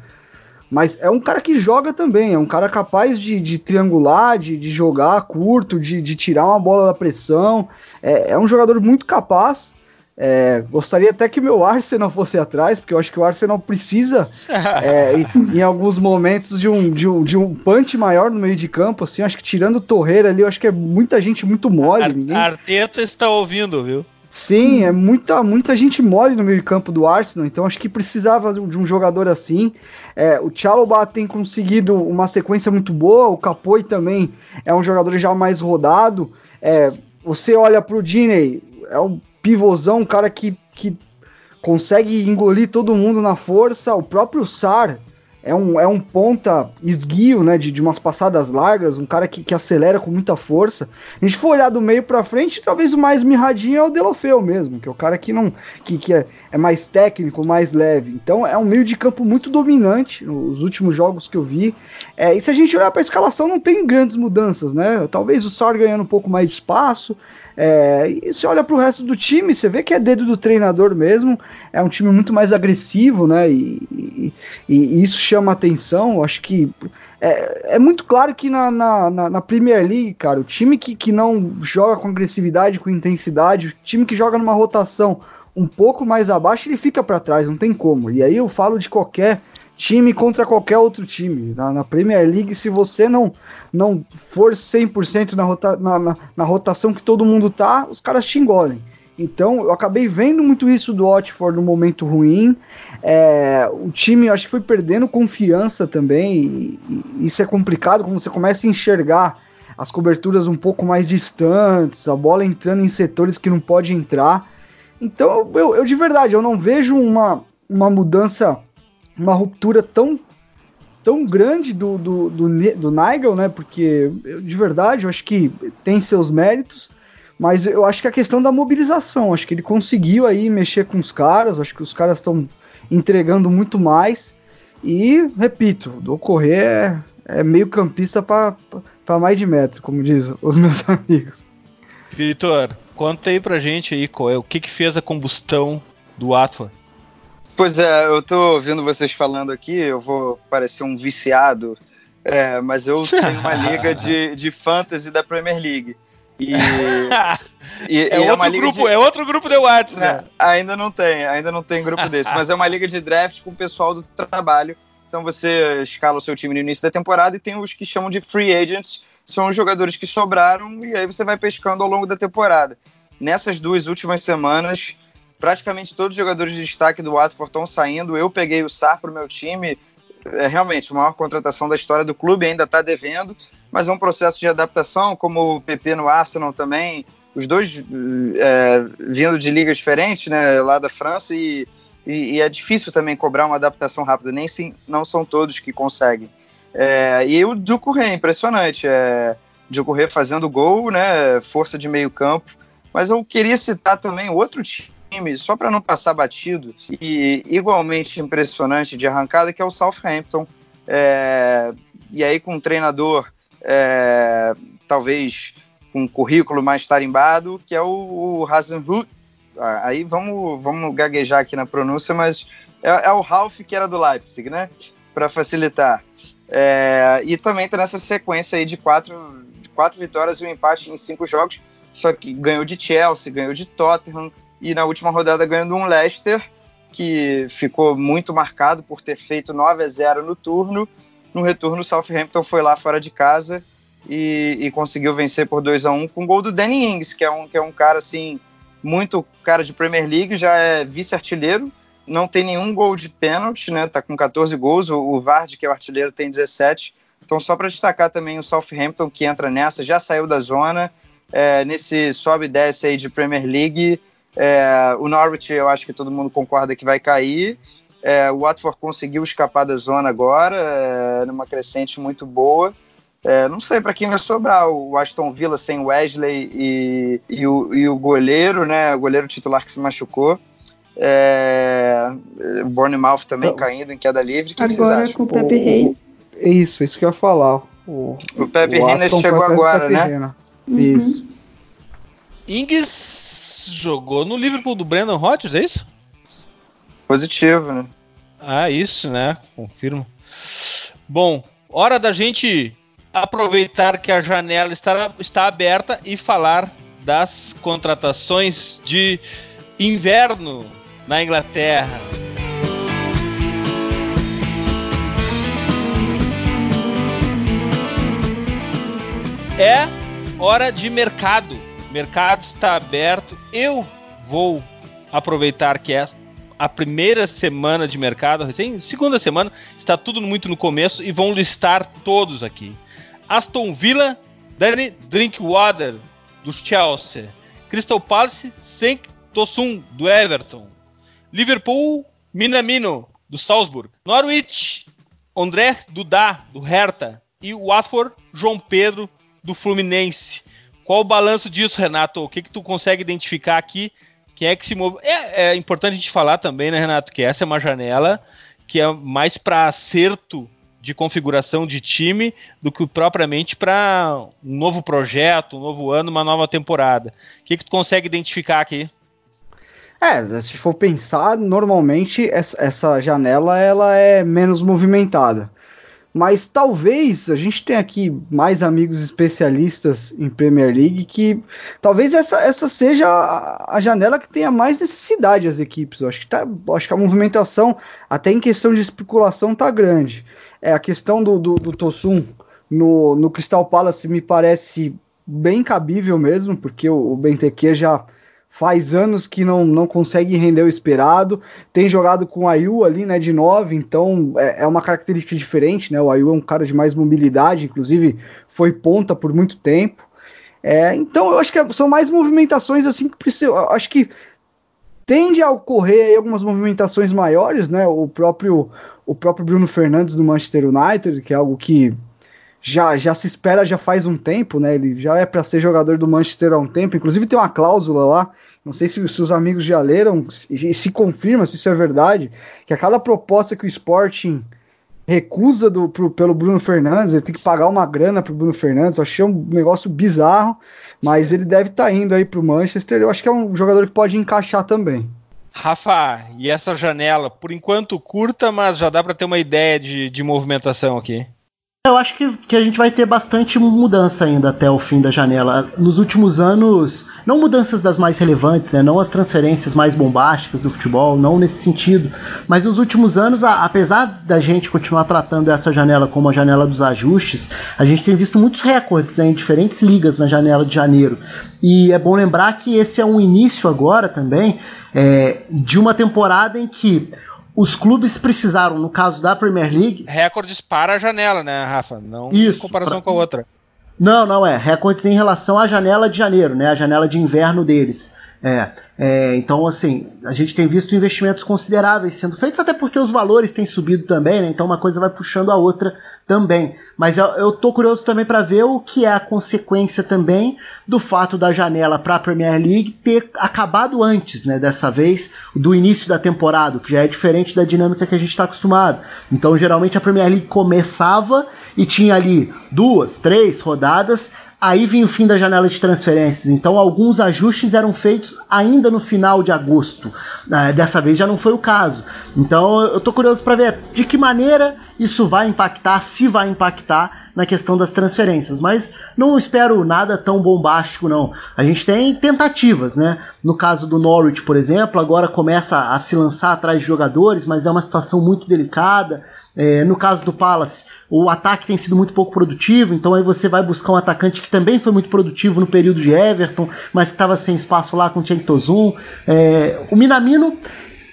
Mas é um cara que joga também, é um cara capaz de, de triangular, de, de, jogar curto, de, de, tirar uma bola da pressão. É, é um jogador muito capaz. É, gostaria até que meu Arsenal fosse atrás, porque eu acho que o Arsenal precisa, é, em, em, alguns momentos, de um, de, um, de um punch maior no meio de campo. Assim, acho que tirando o Torreira ali, eu acho que é muita gente muito mole. Ar ninguém... Arteta está ouvindo, viu? Sim, é muita, muita gente mole no meio de campo do Arsenal, então acho que precisava de um jogador assim. É, o Chalobah tem conseguido uma sequência muito boa, o Capoi também é um jogador já mais rodado. É, você olha para o Diney, é um pivôzão, um cara que, que consegue engolir todo mundo na força. O próprio Sar é um, é um ponta esguio, né, de, de umas passadas largas, um cara que, que acelera com muita força. A gente for olhar do meio para frente, talvez o mais mirradinho é o Delofeu mesmo, que é o cara que não que, que é, é mais técnico, mais leve. Então é um meio de campo muito dominante nos últimos jogos que eu vi. É, e se a gente olhar para a escalação, não tem grandes mudanças, né? Talvez o Sar ganhando um pouco mais de espaço, é, e você olha para o resto do time, você vê que é dedo do treinador mesmo. É um time muito mais agressivo, né? E, e, e isso chama atenção. Acho que é, é muito claro que na, na, na, Premier League, cara, o time que, que não joga com agressividade, com intensidade, o time que joga numa rotação um pouco mais abaixo, ele fica para trás, não tem como. E aí eu falo de qualquer time contra qualquer outro time. Na, na Premier League, se você não, não for 100% na, rota, na, na, na rotação que todo mundo tá, os caras te engolem. Então, eu acabei vendo muito isso do Watford no momento ruim. É, o time, acho que foi perdendo confiança também. E, e isso é complicado quando você começa a enxergar as coberturas um pouco mais distantes, a bola entrando em setores que não pode entrar. Então, eu, eu de verdade, eu não vejo uma, uma mudança uma ruptura tão tão grande do, do, do, do Nigel, né? Porque eu, de verdade eu acho que tem seus méritos, mas eu acho que a questão da mobilização, acho que ele conseguiu aí mexer com os caras, acho que os caras estão entregando muito mais. E, repito, do correr é, é meio campista para mais de metro, como dizem os meus amigos. Vitor, conta aí pra gente aí qual é, o que, que fez a combustão do Atlas. Pois é, eu tô ouvindo vocês falando aqui, eu vou parecer um viciado, é, mas eu tenho uma liga de, de fantasy da Premier League. E, e, é, e outro é, grupo, de... é outro grupo de WhatsApp, né? É, ainda não tem, ainda não tem grupo desse, mas é uma liga de draft com o pessoal do trabalho. Então você escala o seu time no início da temporada e tem os que chamam de free agents, são os jogadores que sobraram e aí você vai pescando ao longo da temporada. Nessas duas últimas semanas, praticamente todos os jogadores de destaque do Watford estão saindo. Eu peguei o Sar para o meu time. É realmente a maior contratação da história do clube, ainda está devendo, mas é um processo de adaptação, como o PP no Arsenal também, os dois é, vindo de ligas diferentes, né, lá da França, e, e, e, é difícil também cobrar uma adaptação rápida, nem sim, não são todos que conseguem. É, e o Ducuré, impressionante, é, Ducuré fazendo gol, né, força de meio campo, mas eu queria citar também outro time time, só para não passar batido, e igualmente impressionante de arrancada, que é o Southampton. É, e aí com um treinador, é, talvez com um currículo mais tarimbado, que é o, o Hasenhut. Aí vamos, vamos gaguejar aqui na pronúncia, mas é, é o Ralph que era do Leipzig, né? Para facilitar. É, e também está nessa sequência aí de quatro, de quatro vitórias e um empate em cinco jogos. Só que ganhou de Chelsea, ganhou de Tottenham, e na última rodada ganhando um Leicester, que ficou muito marcado por ter feito 9 a 0 no turno. No retorno, o Southampton foi lá fora de casa e, e conseguiu vencer por 2 a 1 com o gol do Danny Ings, que é um, que é um cara assim, muito cara de Premier League, já é vice-artilheiro, não tem nenhum gol de pênalti, né? Tá com 14 gols, o, o Vard, que é o artilheiro, tem 17. Então, só para destacar também o Southampton que entra nessa, já saiu da zona, é, nesse sobe e desce aí de Premier League é, o Norwich, eu acho que todo mundo concorda que vai cair. É, o Watford conseguiu escapar da zona agora, é, numa crescente muito boa. É, não sei para quem vai sobrar. O Aston Villa sem Wesley e, e, o, e o goleiro, né? O goleiro titular que se machucou. É, o Bournemouth também então, caindo em queda livre. Que agora com o Pepe Reina. Isso, isso que eu ia falar. O, o Pepe Reina chegou agora, né? Uhum. Isso. Ings jogou no Liverpool do Brandon Rodgers, é isso? Positivo, né? Ah, isso, né? Confirmo. Bom, hora da gente aproveitar que a janela está, está aberta e falar das contratações de inverno na Inglaterra. É hora de mercado mercado está aberto. Eu vou aproveitar que é a primeira semana de mercado, recém, segunda semana, está tudo muito no começo e vão listar todos aqui. Aston Villa, Danny Drinkwater, do Chelsea. Crystal Palace, Senk Tosun, do Everton. Liverpool, Minamino, do Salzburg. Norwich, André Dudá, do Hertha, e Watford, João Pedro, do Fluminense. Qual o balanço disso, Renato? O que, que tu consegue identificar aqui? Quem é que se move? É, é importante a gente falar também, né, Renato, que essa é uma janela que é mais para acerto de configuração de time do que propriamente para um novo projeto, um novo ano, uma nova temporada. O que, que tu consegue identificar aqui? É, se for pensar, normalmente essa janela ela é menos movimentada. Mas talvez a gente tenha aqui mais amigos especialistas em Premier League que talvez essa, essa seja a, a janela que tenha mais necessidade as equipes. Eu acho que, tá, acho que a movimentação, até em questão de especulação, tá grande. É, a questão do, do, do Tossum no, no Crystal Palace me parece bem cabível mesmo, porque o, o Benteke já faz anos que não, não consegue render o esperado. Tem jogado com o Ayu ali, né, de 9, então é, é, uma característica diferente, né? O Ayu é um cara de mais mobilidade, inclusive foi ponta por muito tempo. É, então eu acho que são mais movimentações assim que precisa. Acho que tende a ocorrer algumas movimentações maiores, né? O próprio o próprio Bruno Fernandes do Manchester United, que é algo que já, já se espera já faz um tempo, né? Ele já é para ser jogador do Manchester há um tempo. Inclusive tem uma cláusula lá, não sei se, se os amigos já leram e se confirma se isso é verdade, que a cada proposta que o Sporting recusa do, pro, pelo Bruno Fernandes, ele tem que pagar uma grana pro Bruno Fernandes. Eu achei um negócio bizarro, mas ele deve estar tá indo aí pro Manchester. Eu acho que é um jogador que pode encaixar também. Rafa, e essa janela, por enquanto curta, mas já dá para ter uma ideia de, de movimentação aqui. Eu acho que, que a gente vai ter bastante mudança ainda até o fim da janela. Nos últimos anos, não mudanças das mais relevantes, né? não as transferências mais bombásticas do futebol, não nesse sentido, mas nos últimos anos, a, apesar da gente continuar tratando essa janela como a janela dos ajustes, a gente tem visto muitos recordes né, em diferentes ligas na janela de janeiro. E é bom lembrar que esse é um início agora também é, de uma temporada em que os clubes precisaram, no caso da Premier League. Recordes para a janela, né, Rafa? Não Isso, em comparação pra... com a outra. Não, não é. Recordes em relação à janela de janeiro, né? A janela de inverno deles. É, é, então, assim, a gente tem visto investimentos consideráveis sendo feitos, até porque os valores têm subido também, né? Então uma coisa vai puxando a outra também. Mas eu, eu tô curioso também para ver o que é a consequência também do fato da janela para a Premier League ter acabado antes, né? Dessa vez, do início da temporada, que já é diferente da dinâmica que a gente está acostumado. Então, geralmente a Premier League começava e tinha ali duas, três rodadas Aí vinha o fim da janela de transferências, então alguns ajustes eram feitos ainda no final de agosto. Uh, dessa vez já não foi o caso. Então eu estou curioso para ver de que maneira isso vai impactar, se vai impactar na questão das transferências. Mas não espero nada tão bombástico, não. A gente tem tentativas, né? No caso do Norwich, por exemplo, agora começa a se lançar atrás de jogadores, mas é uma situação muito delicada. É, no caso do Palace, o ataque tem sido muito pouco produtivo, então aí você vai buscar um atacante que também foi muito produtivo no período de Everton, mas que estava sem espaço lá com o Chen Tozun. É, o Minamino,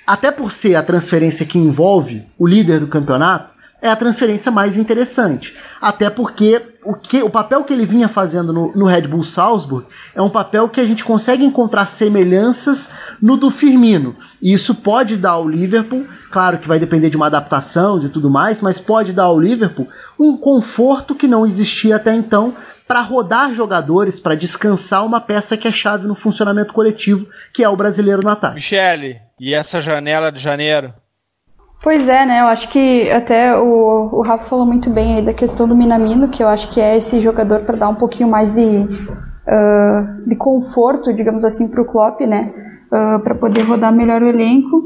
até por ser a transferência que envolve o líder do campeonato, é a transferência mais interessante. Até porque o, que, o papel que ele vinha fazendo no, no, Red Bull Salzburg é um papel que a gente consegue encontrar semelhanças no do Firmino. E isso pode dar ao Liverpool, claro que vai depender de uma adaptação e tudo mais, mas pode dar ao Liverpool um conforto que não existia até então para rodar jogadores, para descansar uma peça que é chave no funcionamento coletivo, que é o brasileiro no ataque. Michele, e essa janela de janeiro? Pois é, né? Eu acho que até o, o Rafa falou muito bem aí da questão do Minamino, que eu acho que é esse jogador para dar um pouquinho mais de, uh, de conforto, digamos assim, para o Klopp, né? Uh, para poder rodar melhor o elenco.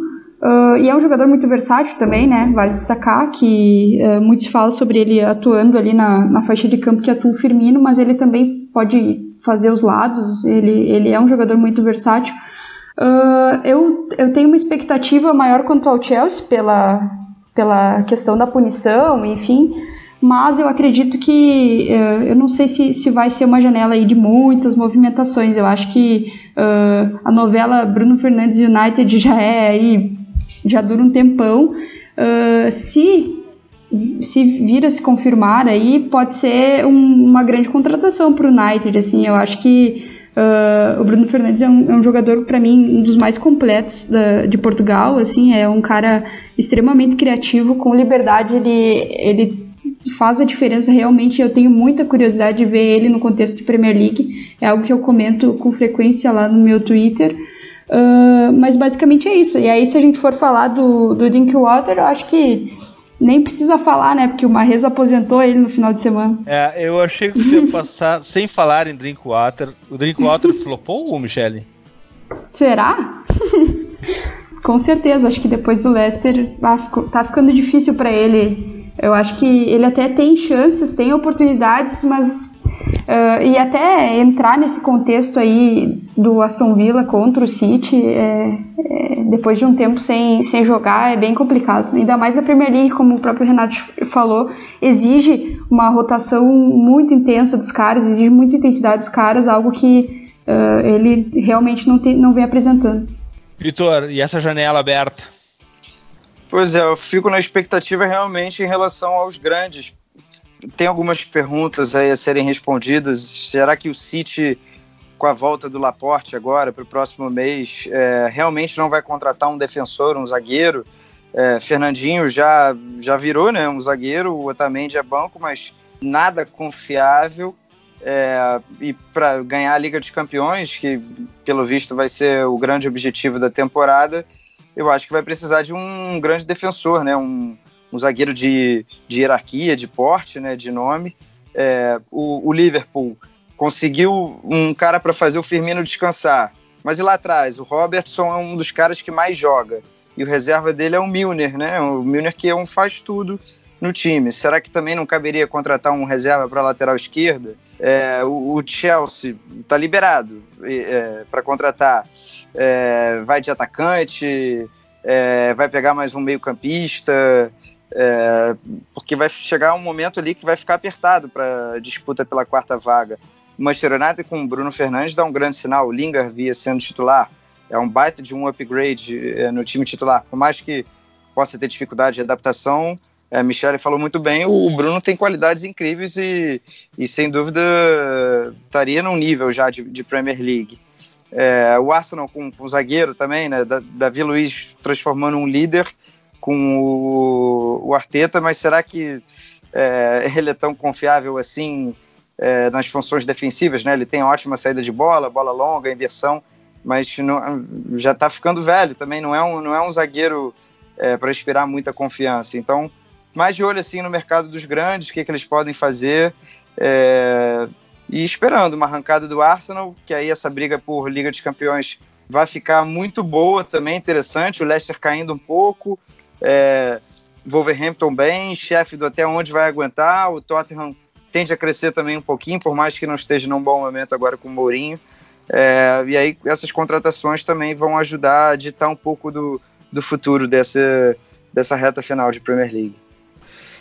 Uh, e é um jogador muito versátil também, né? Vale destacar que uh, muitos falam sobre ele atuando ali na, na faixa de campo que atua o Firmino, mas ele também pode fazer os lados. Ele, ele é um jogador muito versátil. Uh, eu, eu tenho uma expectativa maior quanto ao Chelsea pela, pela questão da punição, enfim, mas eu acredito que uh, eu não sei se, se vai ser uma janela aí de muitas movimentações. Eu acho que uh, a novela Bruno Fernandes United já é aí, já dura um tempão. se se vir a se confirmar aí, pode ser um, uma grande contratação para o United. Assim, eu acho que Uh, o Bruno Fernandes é um, é um jogador, para mim, um dos mais completos da, de Portugal. Assim, é um cara extremamente criativo, com liberdade, ele, ele faz a diferença realmente. Eu tenho muita curiosidade de ver ele no contexto de Premier League, é algo que eu comento com frequência lá no meu Twitter. Uh, mas basicamente é isso. E aí, se a gente for falar do, do Drinkwater, eu acho que nem precisa falar, né? Porque o Marrez aposentou ele no final de semana. É, eu achei que você ia passar sem falar em Drinkwater. O Drinkwater flopou, Michele? Será? Com certeza, acho que depois do Leicester ah, tá ficando difícil para ele. Eu acho que ele até tem chances, tem oportunidades, mas Uh, e até entrar nesse contexto aí do Aston Villa contra o City, é, é, depois de um tempo sem, sem jogar, é bem complicado. Ainda mais na Premier League, como o próprio Renato falou, exige uma rotação muito intensa dos caras, exige muita intensidade dos caras, algo que uh, ele realmente não, tem, não vem apresentando. Vitor, e essa janela aberta? Pois é, eu fico na expectativa realmente em relação aos grandes, tem algumas perguntas aí a serem respondidas. Será que o City, com a volta do Laporte agora para o próximo mês, é, realmente não vai contratar um defensor, um zagueiro? É, Fernandinho já, já virou né, um zagueiro, o Otamendi é banco, mas nada confiável. É, e para ganhar a Liga dos Campeões, que pelo visto vai ser o grande objetivo da temporada, eu acho que vai precisar de um grande defensor, né? Um, um zagueiro de, de hierarquia, de porte, né, de nome. É, o, o, Liverpool conseguiu um cara para fazer o Firmino descansar, mas e lá atrás? O Robertson é um dos caras que mais joga e o reserva dele é o Milner, né? O Milner que é um faz tudo no time. Será que também não caberia contratar um reserva para lateral esquerda? É, o, o, Chelsea está liberado é, para contratar. É, vai de atacante, é, vai pegar mais um meio campista. É, porque vai chegar um momento ali que vai ficar apertado para disputa pela quarta vaga. O Manchester United com o Bruno Fernandes dá um grande sinal. O Lingard via sendo titular. É um baita de um upgrade é, no time titular. Por mais que possa ter dificuldade de adaptação, é, Michele falou muito bem, o Bruno tem qualidades incríveis e, e sem dúvida estaria num nível já de, de Premier League. É, o Arsenal com, com o zagueiro também, né? Davi Luiz transformando um líder com o, o Arteta, mas será que é, ele é tão confiável assim é, nas funções defensivas? Né? Ele tem ótima saída de bola, bola longa, inversão, mas não, já está ficando velho também, não é um, não é um zagueiro é, para inspirar muita confiança. Então, mais de olho assim no mercado dos grandes, o que, que eles podem fazer. É, e esperando uma arrancada do Arsenal, que aí essa briga por Liga dos Campeões vai ficar muito boa também, interessante. O Leicester caindo um pouco, é, Wolverhampton bem, Sheffield até onde vai aguentar, o Tottenham tende a crescer também um pouquinho, por mais que não esteja num bom momento agora com o Mourinho. É, e aí essas contratações também vão ajudar a ditar um pouco do, do futuro dessa, dessa reta final de Premier League.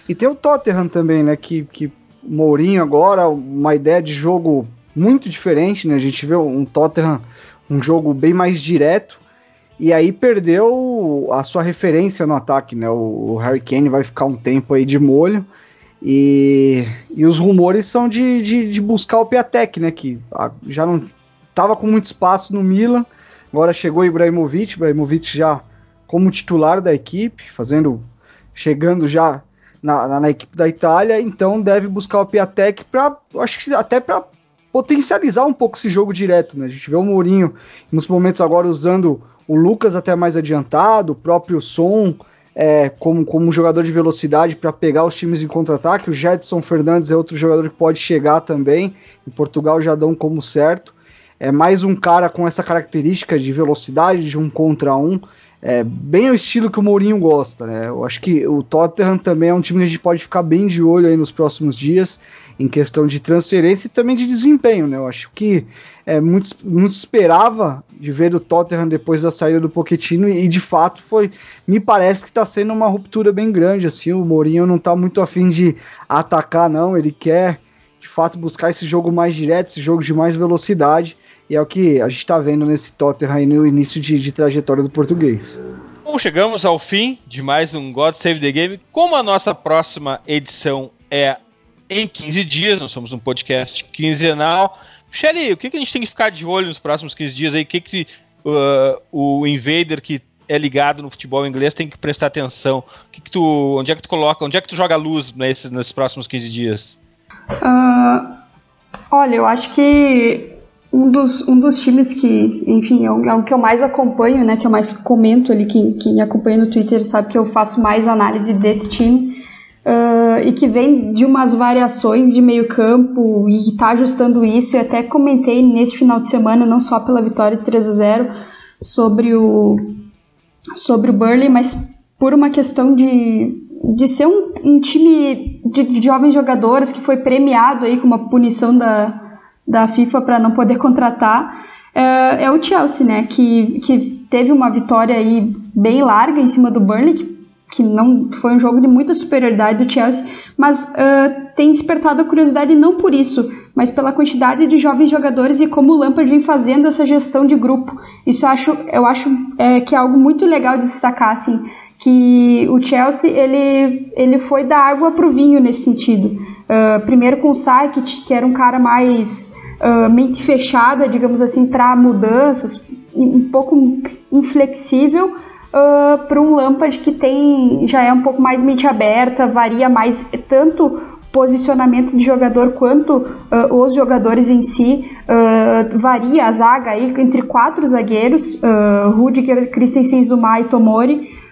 E tem o Tottenham também, né? Que, que Mourinho agora, uma ideia de jogo muito diferente, né? A gente vê um Tottenham, um jogo bem mais direto, e aí perdeu a sua referência no ataque, né? O, Harry Kane vai ficar um tempo aí de molho. E, e os rumores são de, de, de buscar o Piatek, né? Que já não estava com muito espaço no Milan. Agora chegou Ibrahimovic, Ibrahimovic já como titular da equipe, fazendo, chegando já na, na, na equipe da Itália, então deve buscar o Piatek para, acho que até para potencializar um pouco esse jogo direto, né? A gente vê o Mourinho nos momentos agora usando o Lucas até mais adiantado, o próprio Som é, como, como jogador de velocidade para pegar os times em contra-ataque. O Jetson Fernandes é outro jogador que pode chegar também. Em Portugal já dão como certo. É mais um cara com essa característica de velocidade, de um contra um. É bem o estilo que o Mourinho gosta, né? Eu acho que o Tottenham também é um time que a gente pode ficar bem de olho aí nos próximos dias em questão de transferência e também de desempenho, né? Eu acho que é, muito, muito esperava de ver o Tottenham depois da saída do Pochettino e, de fato foi, me parece que está sendo uma ruptura bem grande, assim, o Mourinho não está muito afim de atacar não, ele quer de fato buscar esse jogo mais direto, esse jogo de mais velocidade e é o que a gente está vendo nesse Tottenham aí no início de, de trajetória do português. Bom, chegamos ao fim de mais um God Save the Game. Como a nossa próxima edição é em 15 dias, nós somos um podcast quinzenal. Shelly, o que, que a gente tem que ficar de olho nos próximos 15 dias aí? O que, que uh, o Invader que é ligado no futebol inglês tem que prestar atenção? Que, que tu, onde é que tu coloca, onde é que tu joga luz nesses, nesses próximos 15 dias? Uh, olha, eu acho que um dos, um dos times que, enfim, é o, é o, que eu mais acompanho, né, que eu mais comento ali, quem, quem acompanha no Twitter sabe que eu faço mais análise desse time, uh, e que vem de umas variações de meio campo e está ajustando isso, e até comentei nesse final de semana, não só pela vitória de 3 a 0 sobre o, sobre o Burley, mas por uma questão de, de ser um, um time de, de jovens jogadores que foi premiado aí com uma punição da da FIFA para não poder contratar é, é, o Chelsea, né? Que, que teve uma vitória aí bem larga em cima do Burnley, que, que não foi um jogo de muita superioridade do Chelsea, mas uh, tem despertado a curiosidade não por isso, mas pela quantidade de jovens jogadores e como o Lampard vem fazendo essa gestão de grupo. Isso eu acho, eu acho é, que é algo muito legal de destacar, assim que o Chelsea ele, ele foi da água para o vinho nesse sentido. Uh, primeiro com o Sakic, que era um cara mais uh, mente fechada, digamos assim, para mudanças, um pouco inflexível, uh, para um Lampard que tem já é um pouco mais mente aberta, varia mais tanto posicionamento de jogador quanto uh, os jogadores em si. Uh, varia a zaga aí entre quatro zagueiros uh, Rudiger, Christensen, Zuma e Tomori.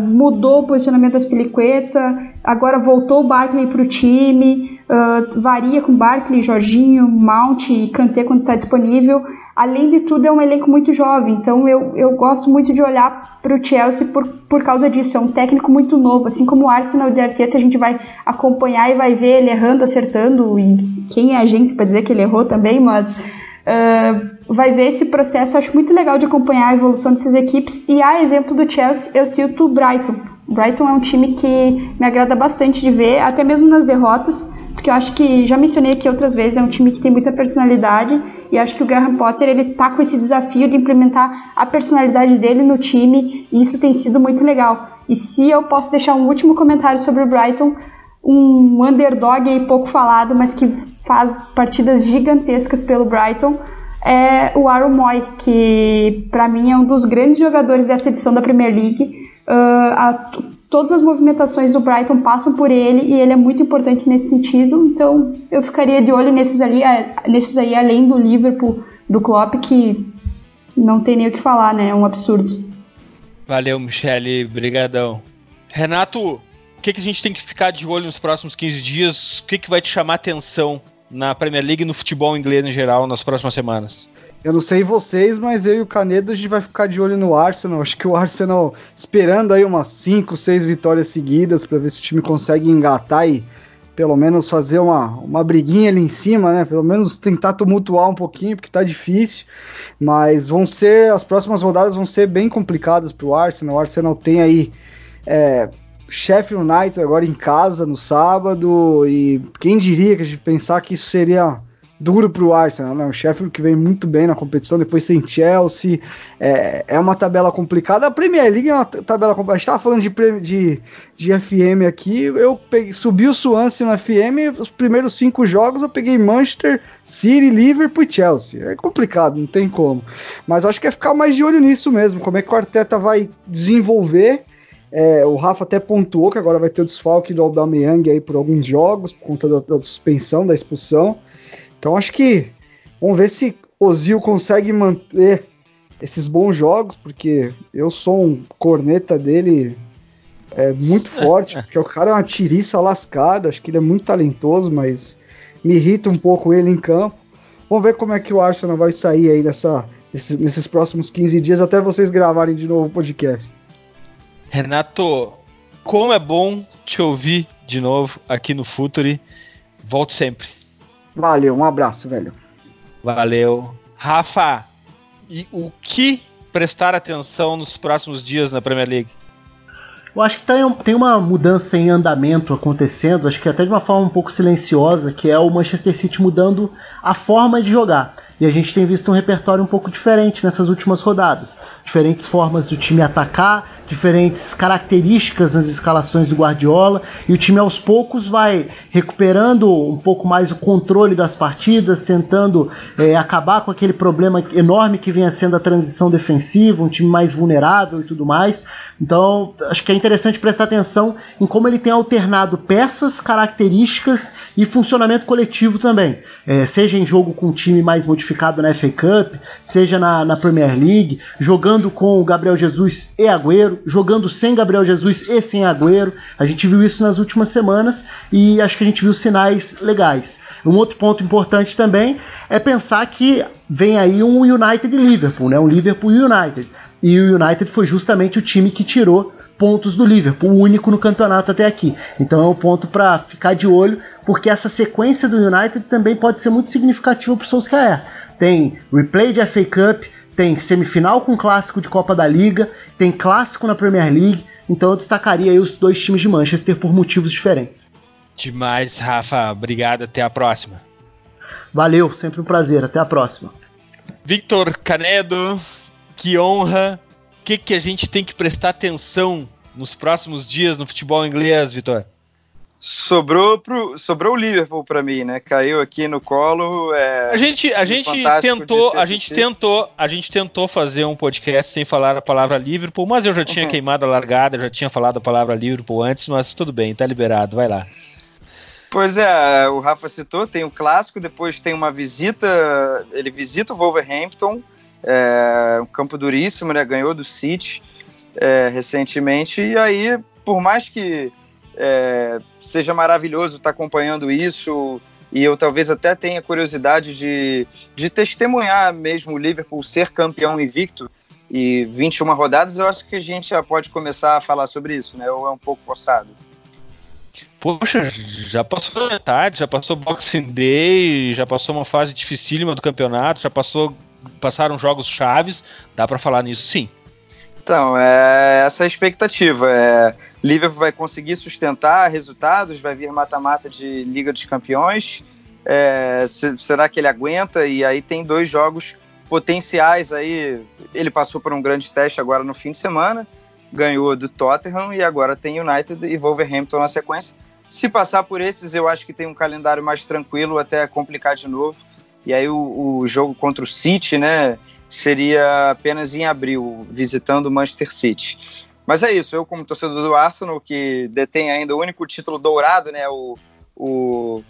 Mudou o posicionamento das Piliqueta, agora voltou o Barkley para o time, varia com Barkley, Jorginho, Mount e Kanté quando está disponível. Além de tudo, é um elenco muito jovem, então eu, eu gosto muito de olhar para o Chelsea por, por causa disso. É um técnico muito novo, assim como o Arsenal de Arteta, a gente vai acompanhar e vai ver ele errando, acertando, e quem é a gente para dizer que ele errou também, mas Uh, vai ver esse processo. Eu acho muito legal de acompanhar a evolução dessas equipes. E a exemplo do Chelsea, eu cito o Brighton. O Brighton é um time que me agrada bastante de ver, até mesmo nas derrotas, porque eu acho que já mencionei aqui outras vezes, é um time que tem muita personalidade e acho que o Graham Potter ele tá com esse desafio de implementar a personalidade dele no time e isso tem sido muito legal. E se eu posso deixar um último comentário sobre o Brighton, um underdog aí pouco falado, mas que faz partidas gigantescas pelo Brighton, é o Aaron Moy, que para mim é um dos grandes jogadores dessa edição da Premier League. Uh, a, todas as movimentações do Brighton passam por ele e ele é muito importante nesse sentido. Então eu ficaria de olho nesses ali, nesses aí além do Liverpool, do Klopp, que não tem nem o que falar, né? É um absurdo. Valeu, Michele, brigadão. Renato, o que, que a gente tem que ficar de olho nos próximos 15 dias? O que, que vai te chamar atenção na Premier League e no futebol inglês em geral nas próximas semanas? Eu não sei vocês, mas eu e o Canedo a gente vai ficar de olho no Arsenal. Acho que o Arsenal esperando aí umas 5, 6 vitórias seguidas para ver se o time consegue engatar e pelo menos fazer uma, uma briguinha ali em cima, né? Pelo menos tentar tumultuar um pouquinho, porque tá difícil. Mas vão ser, as próximas rodadas vão ser bem complicadas pro Arsenal. O Arsenal tem aí é, Sheffield United agora em casa no sábado e quem diria que a gente pensar que isso seria duro para o Arsenal, né? O Sheffield que vem muito bem na competição, depois tem Chelsea, é, é uma tabela complicada. A Premier League é uma tabela complicada. A gente tava falando de, de, de FM aqui, eu peguei, subi o Swansea no FM, os primeiros cinco jogos eu peguei Manchester City, Liverpool e Chelsea. É complicado, não tem como. Mas acho que é ficar mais de olho nisso mesmo, como é que o Arteta vai desenvolver é, o Rafa até pontuou que agora vai ter o desfalque do Aubameyang aí por alguns jogos, por conta da, da suspensão, da expulsão. Então acho que vamos ver se Ozil consegue manter esses bons jogos, porque eu sou um corneta dele é, muito forte, porque o cara é uma tiriça lascada, acho que ele é muito talentoso, mas me irrita um pouco ele em campo. Vamos ver como é que o Arsenal vai sair aí nessa, nesses, nesses próximos 15 dias, até vocês gravarem de novo o podcast. Renato, como é bom te ouvir de novo aqui no Futuri. Volte sempre. Valeu, um abraço, velho. Valeu. Rafa, e o que prestar atenção nos próximos dias na Premier League? Eu acho que tem uma mudança em andamento acontecendo, acho que até de uma forma um pouco silenciosa, que é o Manchester City mudando a forma de jogar. E a gente tem visto um repertório um pouco diferente nessas últimas rodadas. Diferentes formas do time atacar, diferentes características nas escalações do Guardiola, e o time aos poucos vai recuperando um pouco mais o controle das partidas, tentando é, acabar com aquele problema enorme que vinha sendo a transição defensiva, um time mais vulnerável e tudo mais. Então, acho que é interessante prestar atenção em como ele tem alternado peças, características e funcionamento coletivo também. É, seja em jogo com um time mais modificado na FA Cup, seja na, na Premier League, jogando com o Gabriel Jesus e Agüero, jogando sem Gabriel Jesus e sem Agüero. A gente viu isso nas últimas semanas e acho que a gente viu sinais legais. Um outro ponto importante também é pensar que vem aí um United Liverpool, né? um Liverpool United. E o United foi justamente o time que tirou pontos do Liverpool, o único no campeonato até aqui. Então é um ponto para ficar de olho, porque essa sequência do United também pode ser muito significativa para o Solskjaer. Tem replay de FA Cup, tem semifinal com clássico de Copa da Liga, tem clássico na Premier League, então eu destacaria os dois times de Manchester por motivos diferentes. Demais, Rafa. Obrigado, até a próxima. Valeu, sempre um prazer, até a próxima. Victor Canedo, que honra. O que, que a gente tem que prestar atenção nos próximos dias no futebol inglês, Vitor? Sobrou, pro, sobrou o Liverpool para mim, né? Caiu aqui no colo. É, a gente, a gente tentou, a gente tentou, a gente tentou fazer um podcast sem falar a palavra Liverpool, mas eu já tinha uhum. queimado a largada, já tinha falado a palavra Liverpool antes, mas tudo bem, tá liberado, vai lá. Pois é, o Rafa citou, tem o clássico, depois tem uma visita, ele visita o Wolverhampton, é, um campo duríssimo, né? Ganhou do City é, recentemente. E aí, por mais que é, seja maravilhoso estar acompanhando isso, e eu talvez até tenha curiosidade de, de testemunhar mesmo o Liverpool ser campeão invicto e 21 rodadas, eu acho que a gente já pode começar a falar sobre isso, né? Ou é um pouco forçado? Poxa, já passou metade, já passou Boxing Day, já passou uma fase dificílima do campeonato, já passou passaram jogos chaves, dá para falar nisso sim. Então, é essa é a expectativa. É, Liverpool vai conseguir sustentar resultados, vai vir mata-mata de Liga dos Campeões. É, se, será que ele aguenta? E aí tem dois jogos potenciais aí. Ele passou por um grande teste agora no fim de semana, ganhou do Tottenham e agora tem United e Wolverhampton na sequência. Se passar por esses, eu acho que tem um calendário mais tranquilo até complicar de novo. E aí o, o jogo contra o City, né, seria apenas em abril, visitando o Manchester City. Mas é isso, eu como torcedor do Arsenal, que detém ainda o único título dourado, né, o, o,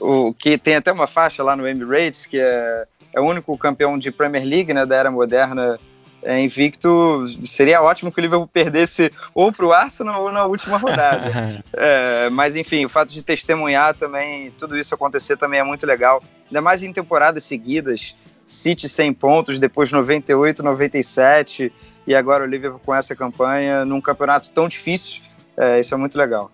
o que tem até uma faixa lá no Emirates, que é, é o único campeão de Premier League, né, da era moderna é, invicto, seria ótimo que o Liverpool perdesse ou para o Arsenal ou na última rodada. é, mas enfim, o fato de testemunhar também, tudo isso acontecer também é muito legal. Ainda mais em temporadas seguidas, City 100 pontos, depois 98, 97 e agora o Liverpool com essa campanha num campeonato tão difícil. É, isso é muito legal.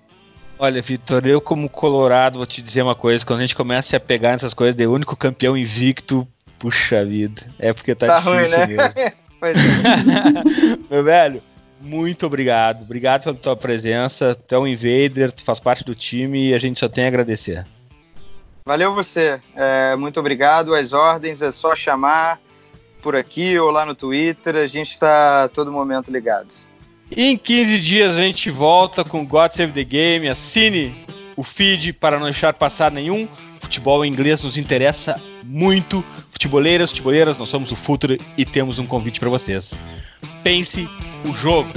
Olha, Vitor, eu como colorado vou te dizer uma coisa, quando a gente começa a pegar nessas coisas de único campeão invicto, puxa vida, é porque tá, tá difícil ruim, né? mesmo. Pois é. Meu velho, muito obrigado. Obrigado pela tua presença. Tu é um invader, tu faz parte do time e a gente só tem a agradecer. Valeu você. É, muito obrigado. As ordens é só chamar por aqui ou lá no Twitter. A gente está todo momento ligado. Em 15 dias a gente volta com God Save the Game. Assine o feed para não deixar passar nenhum. Futebol inglês nos interessa muito. Futeboleiras, futeboleiras, nós somos o Futuro e temos um convite para vocês. Pense o jogo.